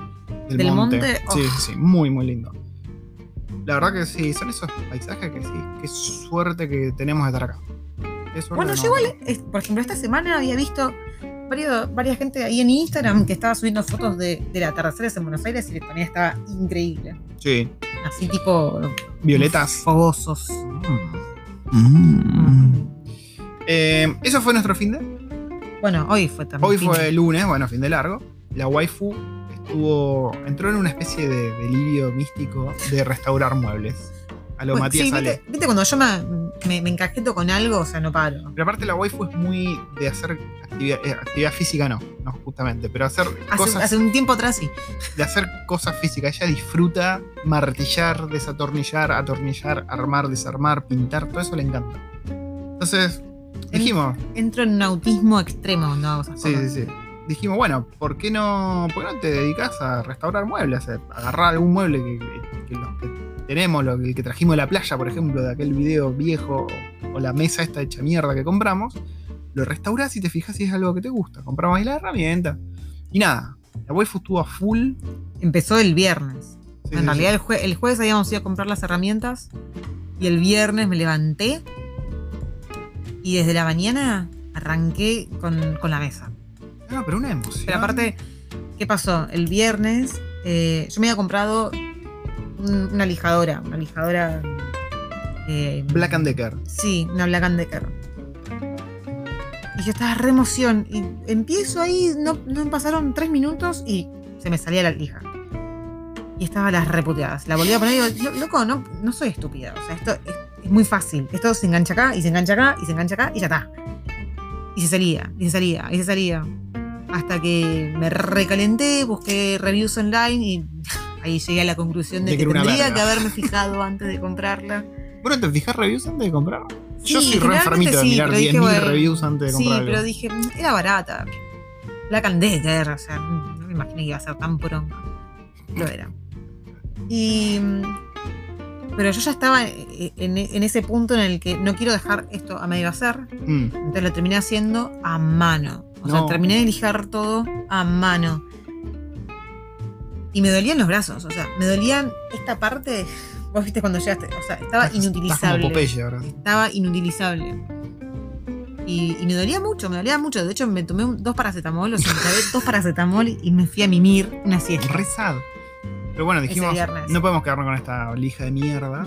Del, Del monte. monte, Sí, oh. sí, sí, muy, muy lindo. La verdad que sí, son esos paisajes que sí. Qué suerte que tenemos de estar acá. Bueno, yo igual, por ejemplo, esta semana había visto varios, varias gente ahí en Instagram que estaba subiendo fotos de, del atardecer en Buenos Aires y también estaba increíble. Sí. Así tipo... Violetas. Fogosos. Eh, eso fue nuestro fin de. Bueno, hoy fue también. Hoy fin. fue lunes, bueno, fin de largo. La waifu estuvo. entró en una especie de delirio místico de restaurar muebles. A lo Matías sí, Ale. ¿viste, viste cuando yo me, me, me encajeto con algo, o sea, no paro. Pero aparte la waifu es muy de hacer actividad, eh, actividad física, no, no justamente, pero hacer Hace, cosas hace un tiempo atrás sí. de hacer cosas físicas. Ella disfruta martillar, desatornillar, atornillar, armar, desarmar, pintar, todo eso le encanta. Entonces, dijimos, Entro en un autismo extremo cuando hago esas sí, sí, sí. Dijimos, bueno, ¿por qué no, por qué no te dedicas a restaurar muebles? A agarrar algún mueble que, que- que los que tenemos, lo que, el que trajimos de la playa, por ejemplo, de aquel video viejo, o la mesa esta hecha mierda que compramos, lo restaurás y te fijas si es algo que te gusta. Compramos ahí la herramienta. Y nada, la waifu estuvo a full. Empezó el viernes. Sí, en sí, realidad sí. El, jue- el jueves habíamos ido a comprar las herramientas y el viernes me levanté y desde la mañana arranqué con, con la mesa. No, pero una emoción. Pero aparte, ¿qué pasó? El viernes eh, yo me había comprado una lijadora, una lijadora... eh, Black and Decker. Sí, una Black and Decker. Y yo estaba re emoción. Y empiezo ahí, no, no pasaron tres minutos y se me salía la lija. y estaba las reputeadas. La volví a poner y digo, "Lo- loco, no, no soy estúpida. O sea, esto es, es muy fácil. Esto se engancha acá y se engancha acá y se engancha acá y ya está. Y se salía, y se salía, y se salía. Hasta que me recalenté, busqué reviews online y ahí llegué a la conclusión de, De que tendría que haberme fijado antes de comprarla. Bueno, ¿te fijas reviews antes de comprar? Yo Sí, soy re enfermito de sí, mirar pero dije, 10.000 bueno, reviews antes de Sí, comprar pero algo. dije, "Mm, era barata. La Decker, o sea, no me imaginé que iba a ser tan poronga. Lo era. Y. Pero yo ya estaba eh, en, en ese punto en el que no quiero dejar esto a medio hacer. Mm. Entonces lo terminé haciendo a mano. O sea, terminé de lijar todo a mano. Y me dolían los brazos. O sea, me dolían esta parte. Vos viste cuando llegaste. O sea, estaba inutilizable como Popeye ahora. estaba inutilizable. Y, y me dolía mucho, me dolía mucho. De hecho, me tomé un- dos paracetamol, o sea, me dos paracetamol y me fui a mimir una siesta. Re sad. Pero bueno, dijimos, no podemos quedarnos con esta lija de mierda.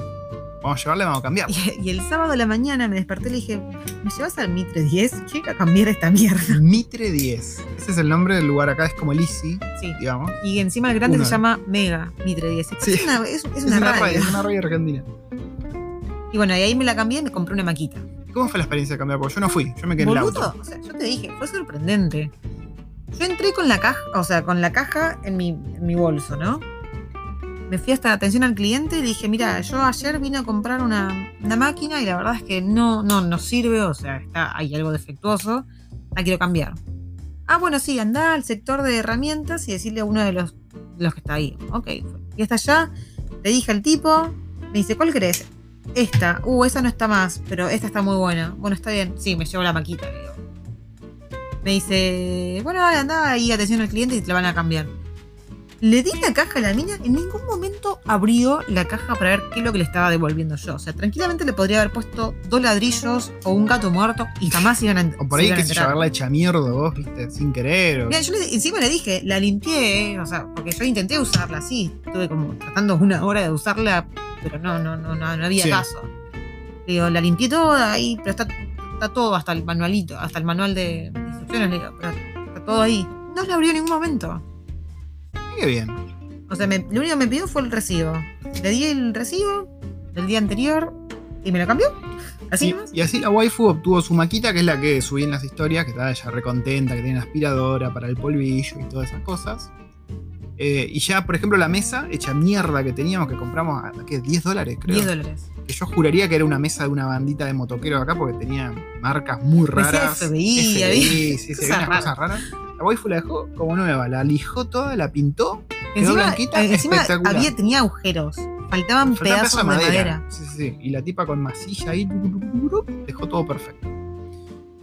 Vamos a llevarla y vamos a cambiar. Y, y el sábado a la mañana me desperté y le dije, ¿me llevas al Mitre 10? Quiero cambiar esta mierda. Mitre 10. Ese es el nombre del lugar acá, es como el Easy, Sí. digamos. Y encima el grande Uno. se llama Mega Mitre 10. Sí. Es una, es, es Es una una radio. radio, es una radio argentina. Y bueno, y ahí me la cambié y me compré una maquita. ¿Cómo fue la experiencia de cambiar? Porque yo no fui, yo me quedé en el auto. o sea, yo te dije, fue sorprendente. Yo entré con la caja, o sea, con la caja en mi, en mi bolso, ¿no? Me fui hasta atención al cliente y le dije, mira, yo ayer vine a comprar una, una máquina y la verdad es que no, no, no sirve, o sea, está, hay algo defectuoso, la quiero cambiar. Ah, bueno, sí, anda al sector de herramientas y decirle a uno de los, los que está ahí. Ok, y hasta allá, le dije al tipo, me dice, ¿cuál querés? Esta, uh, esa no está más, pero esta está muy buena. Bueno, está bien, sí, me llevo la maquita, digo. Me dice, bueno, dale, anda ahí, atención al cliente y te la van a cambiar. Le di la caja a la mina, en ningún momento abrió la caja para ver qué es lo que le estaba devolviendo yo. O sea, tranquilamente le podría haber puesto dos ladrillos o un gato muerto y jamás iban a O por se ahí, yo, enterar. haberla hecha mierda vos, viste, sin querer. o- Mira, yo le- encima le dije, la limpié, o sea, porque yo intenté usarla, sí, estuve como tratando una hora de usarla, pero no, no, no, no, no había Sí. caso. Le digo, la limpié toda ahí, pero está, está todo, hasta el manualito, hasta el manual de, de instrucciones, le digo, pero está todo ahí. No la abrió en ningún momento. Qué bien. O sea, me- lo único que me pidió fue el recibo. Le di el recibo del día anterior y me lo cambió. Así Y, y así la waifu obtuvo su maquita, que es la que subí en las historias, que estaba ella recontenta, que tiene aspiradora para el polvillo y todas esas cosas. Eh, y ya, por ejemplo, la mesa hecha mierda que teníamos, que compramos a ¿qué? 10 dólares, creo. 10 dólares. Que yo juraría que era una mesa de una bandita de motoqueros acá, porque tenía marcas muy Decía raras. FBI, había sí, sí, se veían cosas raras. La waifu la dejó como nueva, la lijó toda, la pintó. Quedó Encima, blanquita, eh, encima había, tenía agujeros. Faltaban Faltaba pedazos pedazo de madera. Sí, sí, sí. Y la tipa con masilla ahí dejó todo perfecto.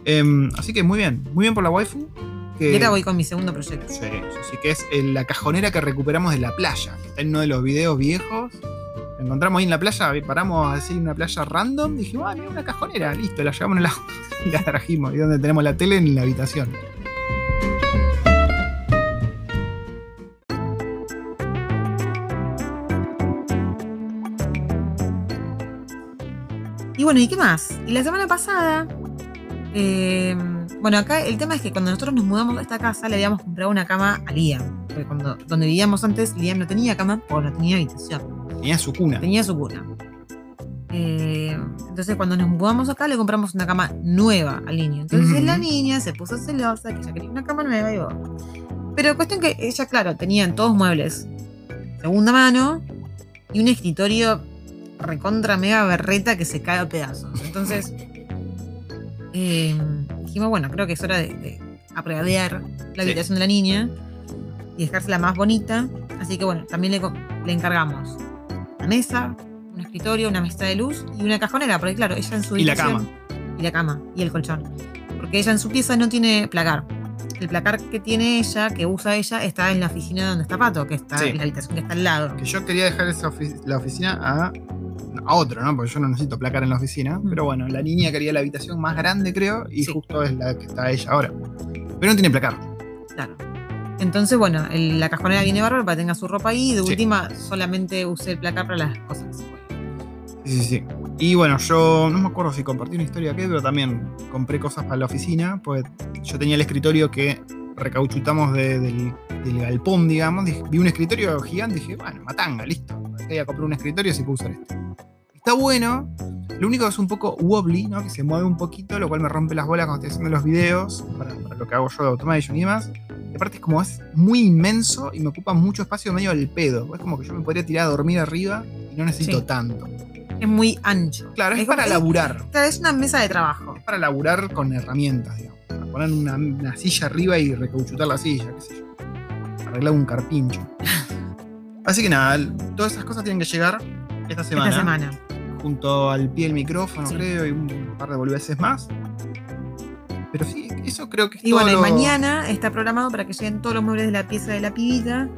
Em, así que muy bien, muy bien por la waifu. Que, Y ahora voy con mi segundo proyecto. Sí, sí, que es eh, la cajonera que recuperamos de la playa, está en uno de los videos viejos. La encontramos ahí en la playa, paramos así en una playa random, dijimos, ah, mira una cajonera, listo, la llevamos en auto y la trajimos. Y donde tenemos la tele en la habitación. Y bueno, ¿y qué más? Y la semana pasada. eh, bueno, acá el tema es que cuando nosotros nos mudamos a esta casa le habíamos comprado una cama a Liam. Porque cuando, donde vivíamos antes, Liam no tenía cama porque no tenía habitación. Tenía su cuna. Tenía su cuna. Eh, entonces, cuando nos mudamos acá, le compramos una cama nueva al niño. Entonces, la niña se puso celosa, que ella quería una cama nueva y bueno. Pero cuestión que ella, claro, tenía todos muebles segunda mano y un escritorio recontra mega berreta que se cae a pedazos. Entonces, eh, dijimos, bueno, creo que es hora de, de apreadear la Sí. habitación de la niña y dejársela más bonita. Así que bueno, también le, encargamos una mesa, un escritorio, una mesa de luz y una cajonera, porque claro, ella en su Y la habitación- Y la cama, y el colchón. Porque ella en su pieza no tiene placar. El placar que tiene ella, que usa ella, está en la oficina donde está Pato, que está Sí. en la habitación que está al lado. Que yo quería dejar esa ofi- la oficina a, a otro, ¿no? Porque yo no necesito placar en la oficina. Mm. Pero bueno, la niña quería la habitación más grande, creo, y Sí. justo es la que está ella ahora. Pero no tiene placar. Claro. Entonces, bueno, el- la cajonera viene bárbaro para que tenga su ropa ahí. y De Sí. última, solamente usé el placar para las cosas. Sí, sí, sí. Y bueno, yo no me acuerdo si compartí una historia que, pero también compré cosas para la oficina. Pues yo tenía el escritorio que recauchutamos de- del, del galpón, digamos, dije- vi un escritorio gigante y dije, bueno, matanga, listo. Voy a comprar un escritorio si puedo usar este. Está bueno, lo único que es un poco wobbly, ¿no? Que se mueve un poquito, lo cual me rompe las bolas cuando estoy haciendo los videos, para, para lo que hago yo de automation y demás. Y aparte es como es muy inmenso y me ocupa mucho espacio medio al pedo. Es como que yo me podría tirar a dormir arriba y no necesito Sí. tanto. Es muy ancho. Claro, es, para laburar. Claro, es una mesa de trabajo. Es para laburar con herramientas, digamos. Para poner una, una silla arriba y recauchutar la silla, qué sé yo. Arreglar un carpincho. Así que nada, todas esas cosas tienen que llegar esta semana. Esta semana. Junto al pie del micrófono, Sí. creo, y un par de boludeces más. Pero sí, eso creo que es Y todo bueno, y mañana está programado para que lleguen todos los muebles de la pieza de la pibita.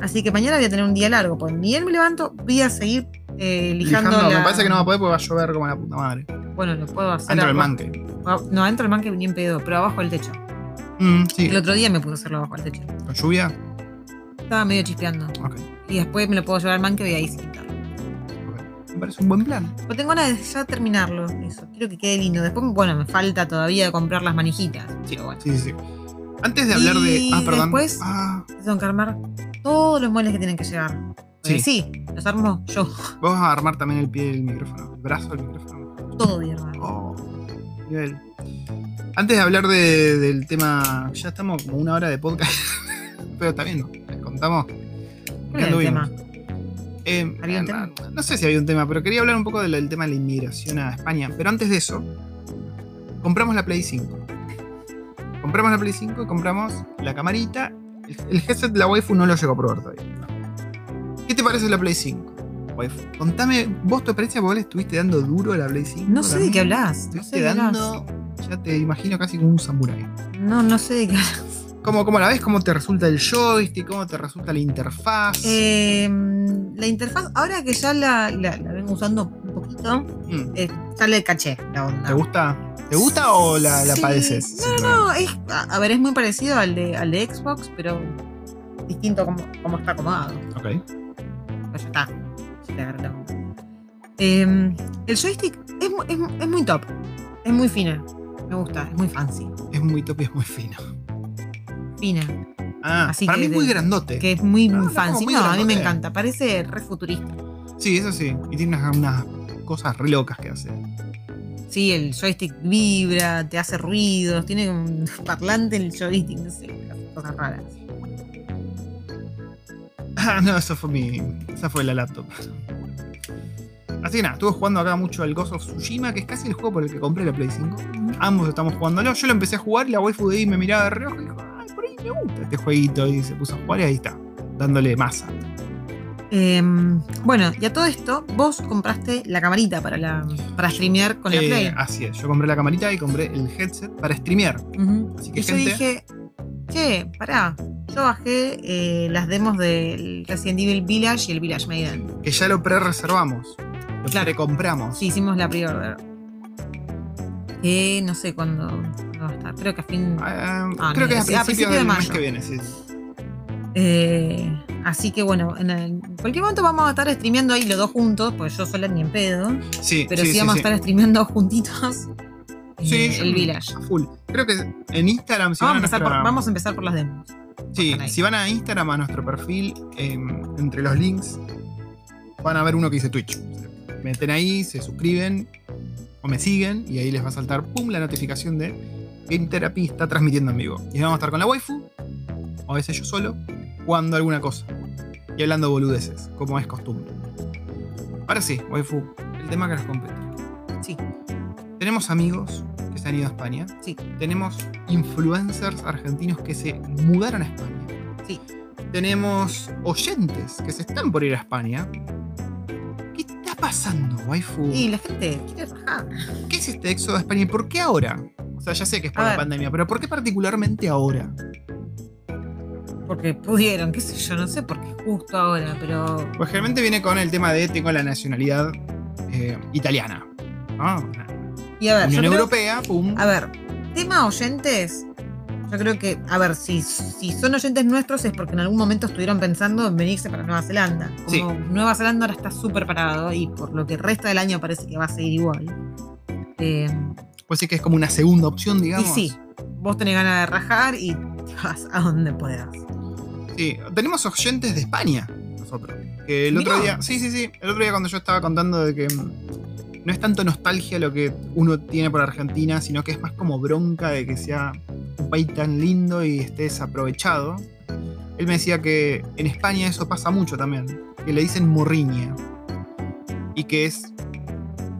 Así que mañana voy a tener un día largo. Pues ni bien me levanto, voy a seguir eh, lijando. Lijando, la- Me parece que no va a poder porque va a llover como la puta madre. Bueno, lo puedo hacer. Dentro del manque. No, adentro del manque ni en pedo, pero abajo del techo. Mm, sí. El otro día me a hacerlo abajo del techo. ¿Con lluvia? Estaba medio chispeando. Ok. Y después me lo puedo llevar al manque y ahí sí. Me parece un buen plan. Pero tengo ganas de ya terminarlo. Eso. Quiero que quede lindo. Después, bueno, me falta todavía comprar las manijitas. Sí, bueno. sí, sí. Antes de hablar de. Ah, perdón. después- Ah, Tengo que armar todos los muebles que tienen que llegar. Sí. sí, los armo yo. vos vas a armar también el pie del micrófono, el brazo del micrófono. Todo bien. Oh, nivel. Antes de hablar de- del tema, ya estamos como una hora de podcast, pero también les contamos. Eh, ¿Había un no, tema? no sé si había un tema, pero quería hablar un poco del, del tema de la inmigración a España. Pero antes de eso, compramos la Play 5. Compramos la Play 5 y compramos la camarita. El, el headset de la waifu no lo llegó a probar todavía. ¿Qué te parece la Play 5? Waifu. Contame, vos tu experiencia, vos le estuviste dando duro a la Play 5. No sé de qué hablas. No sé Estuviste hablas. dando, ya te imagino casi como un samurái. No, no sé de qué hablas. ¿Cómo, ¿Cómo la ves? ¿Cómo te resulta el joystick? ¿Cómo te resulta la interfaz? Eh, la interfaz, ahora que ya la, la, la vengo usando un poquito, Mm, eh, ya le caché la onda. ¿Te gusta? ¿Te gusta o la, la Sí. padeces? No, no, es, a, ver, es muy parecido al de, al de Xbox, pero distinto como, como está acomodado. Ok. Pero ya está. Ya. Eh, el joystick es, es, es muy top. Es muy fina. Me gusta, es muy fancy. Es muy top y es muy fino. Fina. Ah, Así para que mí es muy de- grandote. Que es muy, muy no, fancy. muy no, a mí me grandote. encanta. Parece re futurista. Sí, eso sí. Y tiene unas, unas cosas re locas que hace. Sí, el joystick vibra, te hace ruidos, tiene un parlante el joystick, no sé, cosas raras. Ah, no, eso fue mi. Esa fue la laptop. Así que nada, estuve jugando acá mucho al Ghost of Tsushima, que es casi el juego por el que compré la Play 5. Ambos estamos jugándolo. Yo lo empecé a jugar y la waifu de ahí me miraba de reojo y dijo, me gusta este jueguito. Y se puso a jugar y ahí está, dándole masa. Em, bueno, y a todo esto, vos compraste la camarita para, la, para streamear con la Eh, Play. así es, yo compré la camarita y compré el headset para streamear. Ujú. Así que Y yo dije, che, pará, yo bajé eh, las demos del Resident Evil Village y el Village Maiden. que ya lo pre-reservamos. Lo Claro. pre-compramos. Sí, hicimos la pre-order. Que no sé cuándo va a estar, creo que a fin... Ah, Ah, creo no, que es a principios principio de mes mayo. que viene, sí. Eh, así que bueno, en, el- en cualquier momento vamos a estar streameando ahí los dos juntos, pues yo sola ni en pedo. Sí, Pero sí, vamos sí. a estar streameando juntitos eh, Sí, el Village. full. Creo que en Instagram, si Vamos a, van a empezar por, nuestra- vamos a empezar por las demos. Sí, si van a Instagram, a nuestro perfil, em, entre los links, van a ver uno que dice Twitch. Meten ahí, se suscriben o me siguen y ahí les va a saltar, pum, la notificación de Game Therapy está transmitiendo en vivo. Y vamos a estar con la waifu, o a veces yo solo, jugando alguna cosa. Y hablando boludeces, como es costumbre. Ahora sí, waifu, el tema que nos compete. Sí, Tenemos amigos que se han ido a España. sí, Tenemos influencers argentinos que se mudaron a España. sí. Tenemos oyentes que se están por ir a España. ¿Qué está pasando, waifu? Y la gente quiere rajar. ¿Qué es este éxodo a España y por qué ahora? O sea, ya sé que es por A la ver. pandemia, pero ¿por qué particularmente ahora? Porque pudieron, qué sé yo, no sé por qué justo ahora, pero. Pues generalmente viene con el tema de tengo la nacionalidad eh, italiana. ¿no? Y a ver, yo Unión creo- Europea, pum. a ver, tema oyentes. Yo creo que, a ver, si, si son oyentes nuestros es porque en algún momento estuvieron pensando en venirse para Nueva Zelanda. Como Sí. Nueva Zelanda ahora está súper parado y por lo que resta del año parece que va a seguir igual. Eh, Pues sí que es como una segunda opción, y digamos. sí, vos tenés ganas de rajar y te vas a donde puedas. Sí, tenemos oyentes de España, nosotros. Que el otro día. Sí, sí, sí. El otro día cuando yo estaba contando de que mm, no es tanto nostalgia lo que uno tiene por Argentina, sino que es más como bronca de que sea un país tan lindo y esté desaprovechado. Él me decía que en España eso pasa mucho también. Que le dicen morriña. Y que es.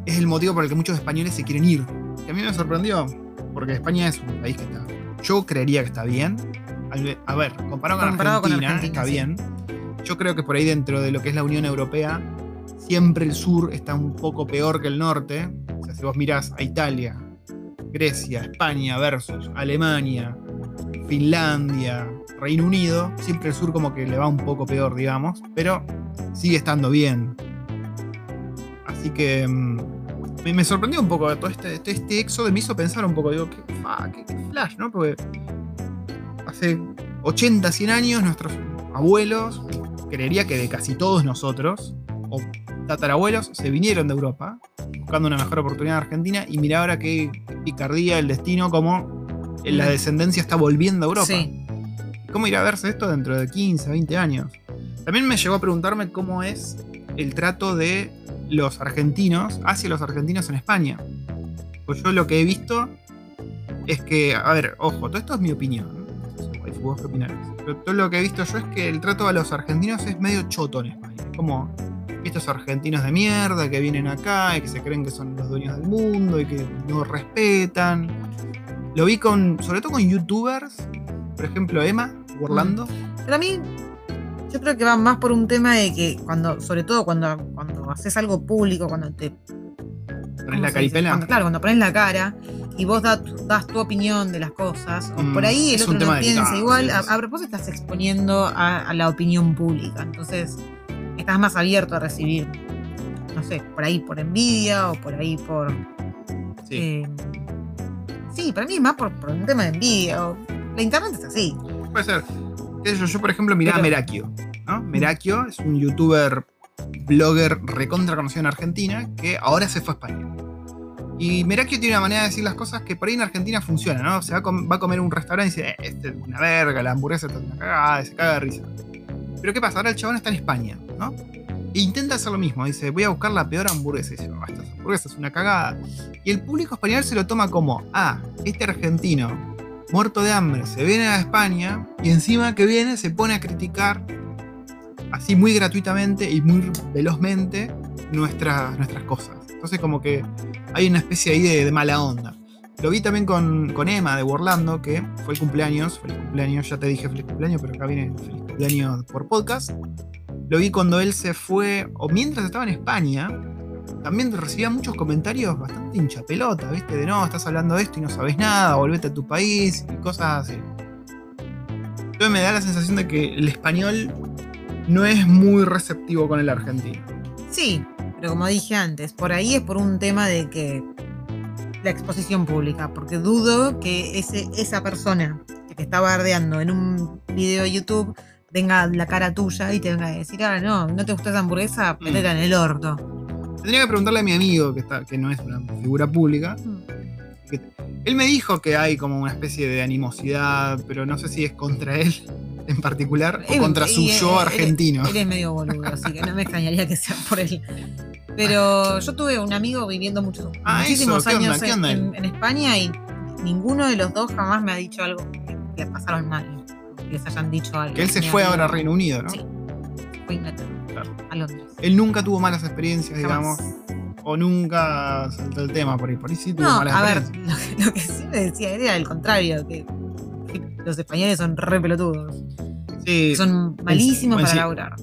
Es el motivo por el que muchos españoles se quieren ir. Que a mí me sorprendió. Porque España es un país que está. Yo creería que está bien. A ver, comparado con, Comparado con Argentina, está sí. bien. Yo creo que por ahí dentro de lo que es la Unión Europea, siempre el sur está un poco peor que el norte. O sea, si vos mirás a Italia, Grecia, España versus Alemania, Finlandia, Reino Unido, siempre el sur como que le va un poco peor, digamos, pero sigue estando bien. Así que mm, me, me sorprendió un poco todo este, este, este éxodo, me hizo pensar un poco, digo, qué, fa, qué- qué flash, ¿no? Porque hace 80, 100 años nuestros abuelos, creería que de casi todos nosotros, o tatarabuelos, se vinieron de Europa buscando una mejor oportunidad en Argentina y mira ahora qué picardía el destino, como la descendencia está volviendo a Europa. Sí. ¿Cómo irá a verse esto dentro de 15, 20 años? También me llegó a preguntarme cómo es el trato de los argentinos hacia los argentinos en España. Pues yo lo que he visto es que, a ver, ojo, todo esto es mi opinión. ¿Vos qué? Pero todo lo que he visto yo es que el trato a los argentinos es medio choto en España. Es como estos argentinos de mierda que vienen acá y que se creen que son los dueños del mundo y que no respetan. Lo vi con, sobre todo con youtubers, por ejemplo Emma, Orlando. Pero a mí, yo creo que va más por un tema de que cuando, sobre todo cuando, cuando haces algo público, cuando te. Pones ¿cómo la caripela. Cuando- claro, cuando pones la cara y vos das, tu- das tu opinión de las cosas, o Mm, por ahí el otro no piensa igual, a, a propósito estás exponiendo a, a la opinión pública. Entonces, estás más abierto a recibir, no sé, por ahí por envidia o por ahí por. Sí. eh, sí, para mí es más por, por un tema de envidia. o- la internet es así. Puede ser. Qué Yo, yo, por ejemplo, miraba a Pero- Merakio. ¿no? Merakio es un youtuber, blogger recontra conocido en Argentina que ahora se fue a España. Y Merakio tiene una manera de decir las cosas que por ahí en Argentina funciona, ¿no? Se va a, com- va a comer un restaurante y dice, eh, este es una verga, la hamburguesa está una cagada, se caga de risa. Pero ¿qué pasa? Ahora el chabón está en España, ¿no? E intenta hacer lo mismo, dice, voy a buscar la peor hamburguesa. Y dice, "Oh, esta hamburguesa es una cagada. Y el público español se lo toma como, ah, este argentino muerto de hambre, se viene a España y encima que viene se pone a criticar así muy gratuitamente y muy velozmente nuestras, nuestras cosas. Entonces como que hay una especie ahí de, mala onda. Lo vi también con, con Emma de Orlando, que fue el cumpleaños, feliz cumpleaños, ya te dije feliz cumpleaños, pero acá viene feliz cumpleaños por podcast. Lo vi cuando él se fue, o mientras estaba en España, también recibía muchos comentarios bastante hinchapelota, ¿viste? De no, estás hablando de esto y no sabes nada, volvete a tu país y cosas así. Entonces me da la sensación de que el español no es muy receptivo con el argentino. Sí, pero como dije antes, por ahí es por un tema de que la exposición pública, porque dudo que ese, esa persona que te está bardeando en un video de YouTube tenga la cara tuya y te venga a decir, ah, no, no te gustó esa hamburguesa, Mm. metela en el orto. Tendría que preguntarle a mi amigo, que, está, que no es una figura pública. que- él me dijo que hay como una especie de animosidad, pero no sé si es contra él en particular o Eh, contra su eh, yo argentino. Él es medio boludo, así que no me extrañaría que sea por él. Pero yo tuve un amigo viviendo muchos, Ah, muchísimos años ¿Qué en, España y ninguno de los dos jamás me ha dicho algo que, pasaron mal. Que les hayan dicho algo. Que él se fue ahora a Reino Unido, ¿no? Sí. fue Inglaterra, Claro. a Londres. Él nunca tuvo malas experiencias, Jamás. digamos. O nunca saltó el tema por ahí. Por ahí sí tuvo No, malas a ver, lo que, lo que sí me decía él era el contrario, que, que los españoles son re pelotudos. Sí, Son malísimos en para laburar.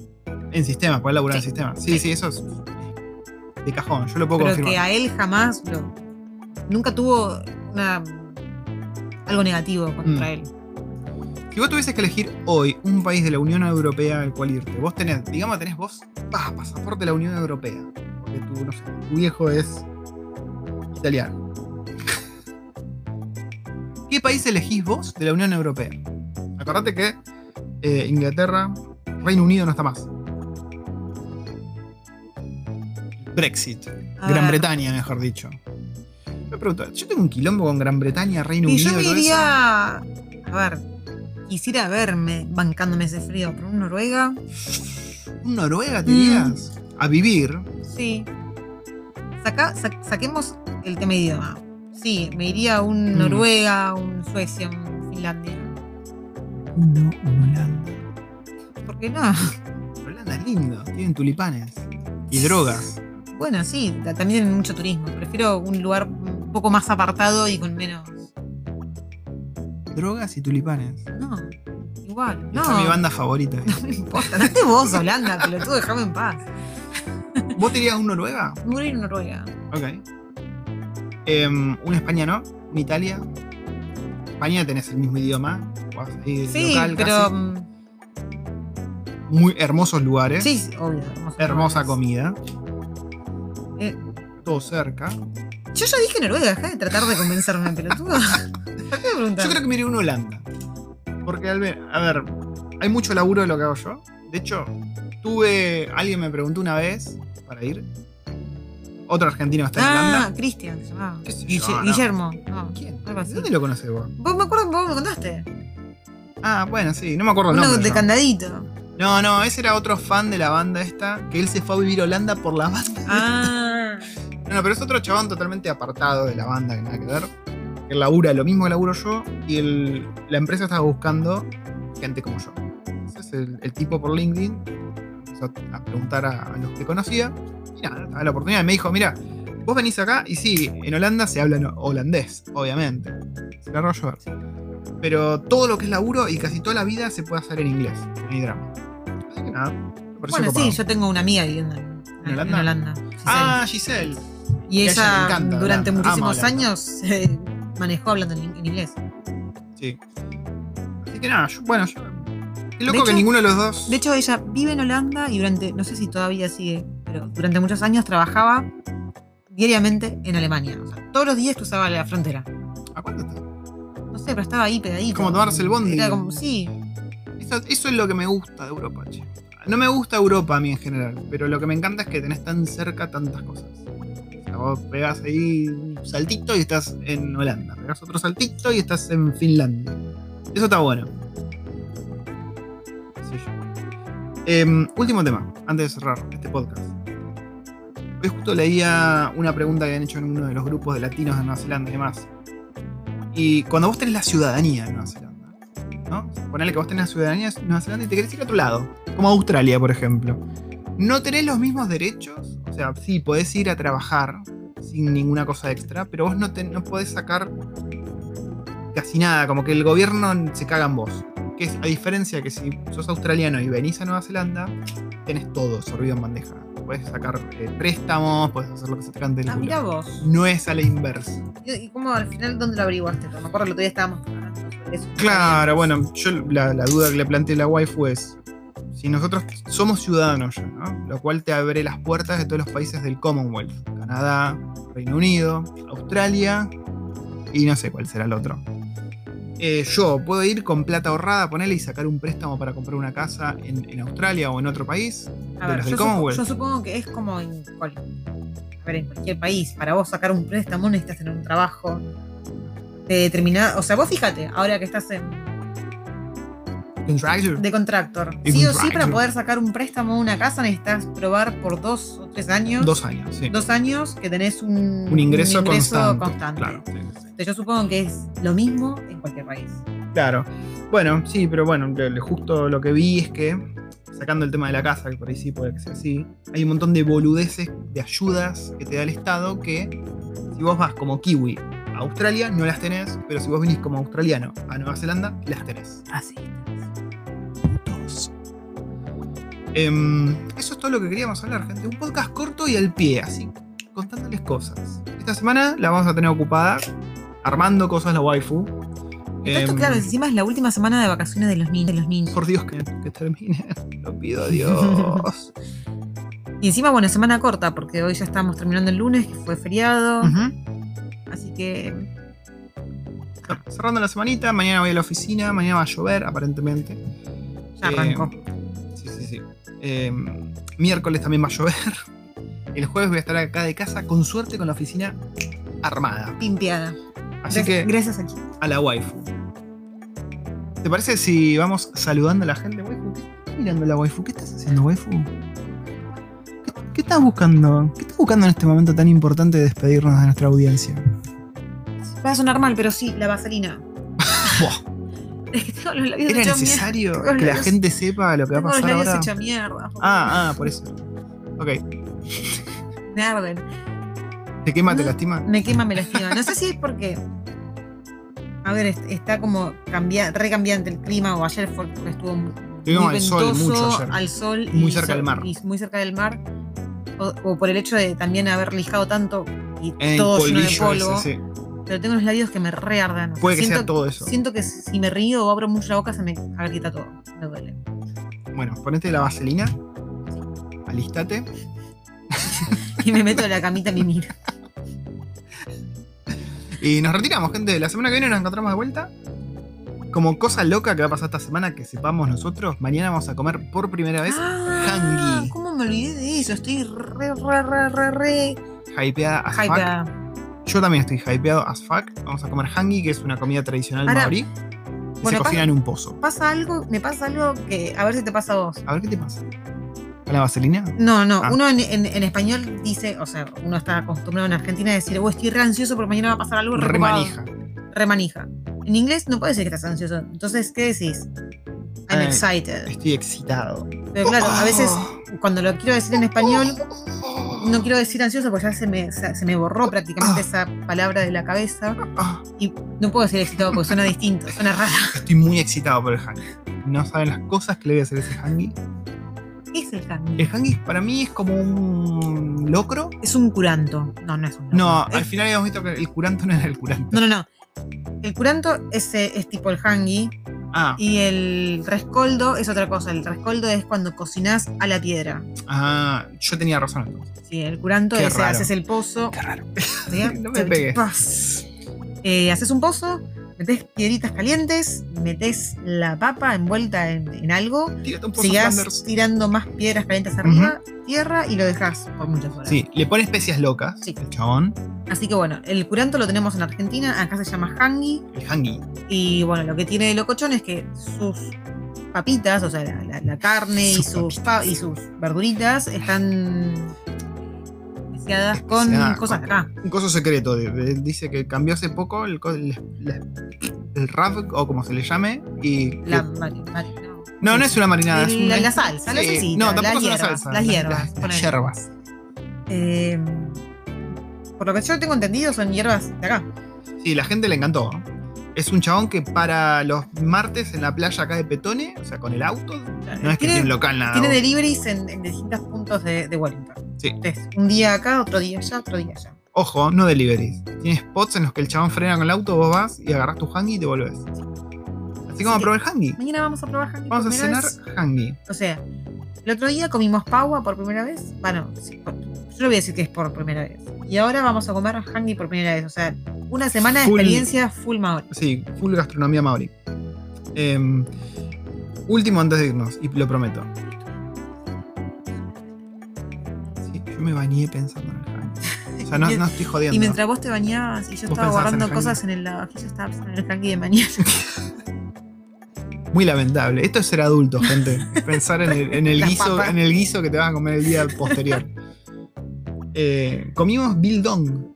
en sistema, puede laburar Sí. en sistema. Sí, Sí. sí, eso es de cajón. Yo lo puedo pero confirmar. que a él jamás lo, nunca tuvo una, algo negativo contra Mm. él. Si vos tuvieses que elegir hoy un país de la Unión Europea al cual irte, vos tenés, digamos, tenés vos, pa, pasaporte de la Unión Europea. Porque tu, no sé, tu viejo es italiano. ¿Qué país elegís vos de la Unión Europea? Acordate que eh, Inglaterra, Reino Unido no está más. Brexit. A Gran ver. Bretaña, mejor dicho. Me pregunto, yo tengo un quilombo con Gran Bretaña, Reino Y Unido. yo me iría. A ver. Quisiera verme bancándome ese frío, pero un Noruega, ¿Un Noruega te Mm. irías? A vivir. sí. Saca- sa- saquemos el tema idioma. Sí, me iría a un Mm. Noruega, un Suecia, un Finlandia. No, un Holanda. ¿Por qué no? Holanda es lindo. Tienen tulipanes. Y drogas. Bueno, sí, ta- también tienen mucho turismo. Prefiero un lugar un poco más apartado y con menos. Drogas y tulipanes. No, igual. No, Esa es mi banda favorita. no me importa. Date vos, Holanda, pelotudo, déjame en paz. ¿Vos te irías a un Noruega? Me voy a ir a Noruega. Ok. Em, un España no, un Italia. España tenés el mismo idioma. Sí, local, pero. casi. mm, Muy hermosos lugares. Sí, obvio. Hermosa comida. Eh, Todo cerca. Yo ya dije Noruega, dejá de tratar de convencerme, pelotudo. Yo creo que me iría a un Holanda. Porque, al ver- a ver, hay mucho laburo de lo que hago yo. De hecho, tuve. Alguien me preguntó una vez para ir. Otro argentino está en Ah, Holanda. Cristian se llamaba. Guillermo. No, ¿Quién? algo así. ¿De dónde lo conoces vos? Vos me acuerdo que vos me contaste. Ah, bueno, sí, no me acuerdo el Uno de yo. candadito. No, no, ese era otro fan de la banda esta, que él se fue a vivir a Holanda por la banda. Ah. No, no, pero es otro chabón totalmente apartado de la banda, que nada que ver. Que labura lo mismo que laburo yo, y el- la empresa estaba buscando gente como yo. Entonces el, el tipo por LinkedIn empezó a, preguntar a, a los que conocía, y nada, a la oportunidad me dijo, mira, vos venís acá, y sí, en Holanda se habla holandés, obviamente. Se la. Pero todo lo que es laburo y casi toda la vida se puede hacer en inglés, no hay drama. Así que nada. Bueno, copado. sí, yo tengo una amiga viviendo en, ¿En Holanda? Giselle. Ah, Giselle. Y ella le ella encanta durante muchísimos años se manejó hablando en, en inglés. Sí. Así que nada, yo- bueno, yo. Qué loco que ninguno de los dos. De hecho, ella vive en Holanda y durante, no sé si todavía sigue, pero durante muchos años trabajaba diariamente en Alemania. O sea, todos los días cruzaba la frontera. ¿A cuánto está? No sé, pero estaba ahí pegadito. Como tomarse el bondi. Era como, sí. Eso, eso es lo que me gusta de Europa, che. No me gusta Europa a mí en general, pero lo que me encanta es que tenés tan cerca tantas cosas. Vos pegás ahí un saltito y estás en Holanda. Pegás otro saltito y estás en Finlandia. Eso está bueno. Sé yo. Em, último tema, antes de cerrar este podcast. Hoy justo leía una pregunta que habían hecho en uno de los grupos de latinos de Nueva Zelanda y demás. Y cuando vos tenés la ciudadanía de Nueva Zelanda, ¿no? Ponele que vos tenés la ciudadanía de Nueva Zelanda y te querés ir a otro lado, como Australia, por ejemplo. No tenés los mismos derechos, o sea, sí, podés ir a trabajar sin ninguna cosa extra, pero vos no, te- no podés sacar casi nada, como que el gobierno se caga en vos. Que es a diferencia que si sos australiano y venís a Nueva Zelanda, tenés todo servido en bandeja. Puedes sacar eh, préstamos, puedes hacer lo que se te cante el Ah, mira vos. No es a la inversa. ¿Y cómo al final dónde lo averiguaste? Me acuerdo que el otro día estábamos hablando sobre eso. Claro, bueno, yo la, la duda que le planteé a la waifu es si nosotros somos ciudadanos ya, ¿no? Lo cual te abre las puertas de todos los países del Commonwealth. Canadá, Reino Unido, Australia y no sé cuál será el otro. Eh, yo puedo ir con plata ahorrada, ponerle y sacar un préstamo para comprar una casa en, en Australia o en otro país. A ver, yo, supo- supongo que es como en, cual- a ver, en cualquier país. Para vos sacar un préstamo necesitas tener un trabajo de determinada. O sea, vos fíjate, ahora que estás en, Contractor. de contractor. De Sí o sí, para poder sacar un préstamo a una casa necesitas probar por dos o tres años. Dos años, sí. dos años que tenés un, un ingreso, un constante. constante. Claro, sí, sí, sí. Entonces, yo supongo que es lo mismo en cualquier país. Claro. Bueno, sí, pero bueno, justo lo que vi es que, sacando el tema de la casa, que por ahí sí puede que sea así, hay un montón de boludeces, de ayudas que te da el Estado que, si vos vas como kiwi a Australia, no las tenés, pero si vos venís como australiano a Nueva Zelanda, las tenés. Así. Em, eso es todo lo que queríamos hablar, gente. Un podcast corto y al pie, así, contándoles cosas. Esta semana la vamos a tener ocupada armando cosas la waifu. Esto, Em, claro, encima es la última semana de vacaciones de los niños. De los niños. Por Dios que, que termine. Lo pido a Dios. Y encima, bueno, semana corta, porque hoy ya estamos terminando el lunes, que fue feriado. Así que cerrando la semanita, mañana voy a la oficina, mañana va a llover, aparentemente. Arrancó. Eh, sí, sí, sí. Eh, miércoles también va a llover. El jueves voy a estar acá de casa, con suerte con la oficina armada. Pimpeada. Así Gracias- que Gracias aquí. a la waifu. ¿Te parece si vamos saludando a la gente, waifu? ¿Qué estás mirando la waifu? ¿Qué estás haciendo, waifu? ¿Qué, qué estás buscando? ¿Qué estás buscando en este momento tan importante de despedirnos de nuestra audiencia? Va a sonar mal, pero sí, la vaselina. Buah, Es que tengo los labios ¿Era necesario que la gente sepa lo que va a Tengo los pasar labios ahora? hecha mierda. Ah, ah, por eso. Ok. Me arden. ¿Te quema, te lastima? Me quema, me lastima. No sé si es porque. A ver, est- está como cambia, recambiante el clima, o ayer fue estuvo muy Estuvimos al sol ventoso, mucho ayer. al sol Muy y cerca del mar. Y muy cerca del mar. O, o por el hecho de también haber lijado tanto y En todo lleno de polvo. ese, sí. Pero tengo los labios que me reardan. o sea, Puede que siento, sea todo eso. Siento que si me río o abro mucho la boca se me agrieta todo. Me duele. Bueno, ponete la vaselina. Alistate. Y me meto en la camita a mimir. Y nos retiramos, gente. La semana que viene nos encontramos de vuelta. Como cosa loca que va a pasar esta semana, que sepamos nosotros, mañana vamos a comer por primera vez Ah, hangi. ¿Cómo me olvidé de eso? Estoy re, re, re, re, re hypeada hypeada. Yo también estoy hypeado as fuck. Vamos a comer hangi, que es una comida tradicional Ahora, maorí. Que bueno, se cocina pasa- en un pozo. Pasa algo, me pasa algo que, a ver si te pasa a vos. A ver qué te pasa. ¿Con la vaselina? No, no, Ah. uno en, en- en español dice, o sea, uno está acostumbrado en Argentina a decir, oh, estoy re ansioso porque mañana va a pasar algo re ocupado". Remanija. Remanija. En inglés no puedes decir que estás ansioso. Entonces, ¿qué decís? I'm Eh, excited. Estoy excitado. Pero claro, a veces Oh. cuando lo quiero decir en español, no quiero decir ansioso porque ya se me, se, se me borró prácticamente esa palabra de la cabeza. Ah, Y no puedo decir excitado porque suena distinto, suena raro. estoy muy excitado por el hangi. No saben las cosas que le voy a hacer a ese hangi. ¿Qué es el hangi? El hangi para mí es como un locro. Es un curanto. No, no es un No, Es- al final habíamos visto que el curanto no era el curanto. No, no, no. El curanto es, eh, es tipo el hangi Ah, y el rescoldo es otra cosa. El rescoldo es cuando cocinás a la piedra. ah, yo tenía razón entonces. Sí, el curanto Qué es raro. haces el pozo. Qué raro. ¿sí? No me pegues. Eh, haces un pozo, metes piedritas calientes, metes la papa envuelta en, en algo, sigas tirando más piedras calientes arriba, tierra y lo dejas por muchas horas. Sí, le pone especias locas. Sí. El chabón. Así que bueno, el curanto lo tenemos en Argentina, acá se llama hangi. El hangi. Y bueno, lo que tiene de locochón es que sus papitas, o sea, la, la- la carne y Sus sus, pa- y sus verduritas están con cosas con- acá. Un coso secreto. de- de- dice que cambió hace poco el, el, el, rap, o como se le llame. Y La, que- mari- mari- no. no, no es una marinada. El- es un- la, la salsa, la sí, salsita, No, tampoco es una salsa. Las hierbas. Las, hierbas. Eh, por lo que yo tengo entendido, son hierbas de acá. Sí, la gente le encantó. Es un chabón que para los martes en la playa acá de Petone, o sea, con el auto, no es que tiene un local nada. tiene vos. deliveries en, en distintos puntos de, de Wellington. Sí. Entonces, un día acá, otro día allá, otro día allá. Ojo, no deliveries. Tiene spots en los que el chabón frena con el auto, vos vas y agarras tu hangi y te volvés. Así como a probar el hangi. Mañana vamos a probar hangi Vamos a cenar vez. hangi. O sea, el otro día comimos paua por primera vez. Bueno, sí, por- yo no voy a decir que es por primera vez. Y ahora vamos a comer hangi por primera vez. O sea, una semana de experiencia full maori. Sí, full gastronomía maori. Em, último antes de irnos, y lo prometo. Sí, yo me bañé pensando en el hangi. O sea, no, no estoy jodiendo. Y mientras vos te bañabas y yo estaba en guardando cosas en el lavavajillas, estaba pensando en el hangi de mañana. Muy lamentable. Esto es ser adulto, gente. Pensar en el, en el Las guiso, papas. en el guiso que te vas a comer el día posterior. Eh, comimos bildong.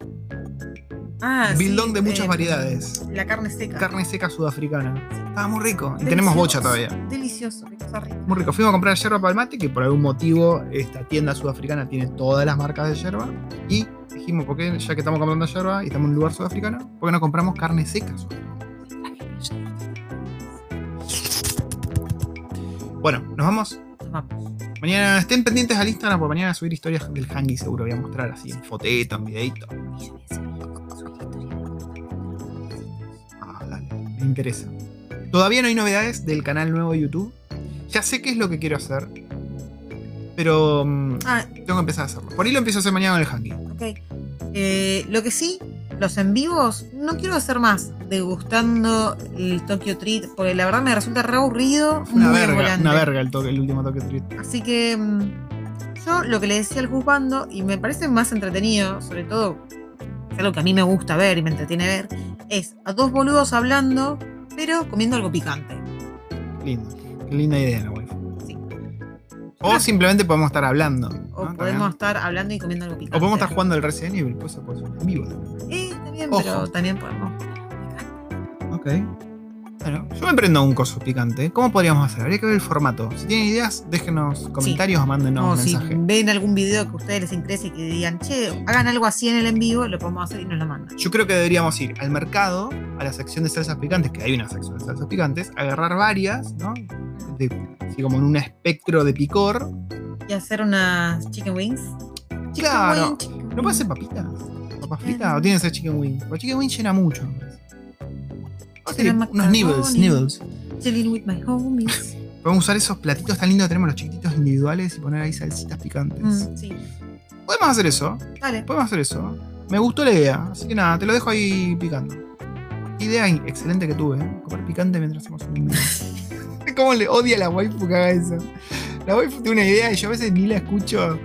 Ah, bildong sí, de muchas eh, variedades. La carne seca. Carne seca sudafricana. Estaba muy rico. Y tenemos bocha todavía. Delicioso, cosa rica. Muy rico. Fuimos a comprar yerba para el mate, que por algún motivo esta tienda sudafricana tiene todas las marcas de yerba. Y dijimos, ¿por qué ya que estamos comprando yerba y estamos en un lugar sudafricano, ¿por qué no compramos carne seca sudafricana? Bueno, nos vamos. Nos vamos. Mañana estén pendientes al Instagram, porque mañana voy a subir historias del hangi seguro. Voy a mostrar así en foteto, en videito. Me interesa. Todavía no hay novedades del canal nuevo de YouTube. Ya sé qué es lo que quiero hacer. Pero mm, Ah, tengo que empezar a hacerlo. Por ahí lo empiezo a hacer mañana con el hangi. ok. Eh, lo que sí, los en vivos, no quiero hacer más degustando el Tokyo Treat, porque la verdad me resulta re aburrido. Una muy verga, volante. una verga el, toque, el último toque treat. Así que mm, yo lo que le decía al juzgando, y me parece más entretenido, sobre todo, algo que a mí me gusta ver y me entretiene ver, es a dos boludos hablando, pero comiendo algo picante. Lindo. Qué linda idea la waifu. Sí. O simplemente podemos estar hablando. O ¿no? podemos También. estar hablando y comiendo algo picante. O podemos estar jugando el Resident Evil, pues eso puede ser en vivo. también. Eh, también, Ojo. pero también podemos. Ok. Yo me prendo un coso picante. ¿Cómo podríamos hacer? Habría que ver el formato. Si tienen ideas, déjenos comentarios o mándenos o si mensaje. ven algún video que a ustedes les interese y que digan, che, hagan algo así en el en vivo, lo podemos hacer y nos lo mandan. Yo creo que deberíamos ir al mercado, a la sección de salsas picantes, que hay una sección de salsas picantes, agarrar varias, ¿no? De- así como en un espectro de picor. Y hacer unas chicken wings. Chicken Claro. wing, chicken ¿No puede ser papitas? ¿Papas fritas? ¿O tiene que ser chicken wing? Porque chicken wing llena mucho. Unos nibbles, nibbles. Chilling with my homies. Podemos usar esos platitos tan lindos que tenemos los chiquititos individuales y poner ahí salsitas picantes. Mm, sí. Podemos hacer eso. Dale. Podemos hacer eso. Me gustó la idea. Así que nada, te lo dejo ahí picando. Idea excelente que tuve, ¿eh? Comer picante mientras hacemos un. ¿Cómo le odia a la waifu que haga eso? La waifu tiene una idea y yo a veces ni la escucho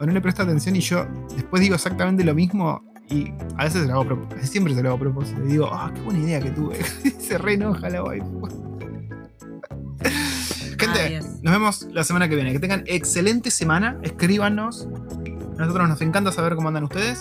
o no le presto atención y yo después digo exactamente lo mismo y a veces se lo hago a propósito. Siempre se lo hago a propósito. Y digo, ah, qué buena idea que tuve. se re enoja la waifu. Gente, Adiós. nos vemos la semana que viene. Que tengan excelente semana. Escríbanos. A nosotros nos encanta saber cómo andan ustedes.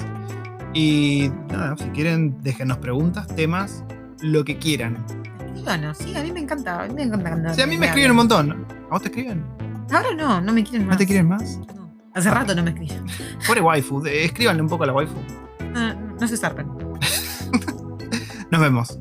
Y nada, si quieren, déjenos preguntas, temas, lo que quieran. Escríbanos, sí, a mí me encanta. A mí me encanta Si a mí me escriben un montón. ¿A vos te escriben? Ahora no, no me quieren más. ¿No te quieren más? No. Hace rato no me escriben. Pobre waifu. eh, Escríbanle un poco a la waifu no, se zarpen. Nos vemos.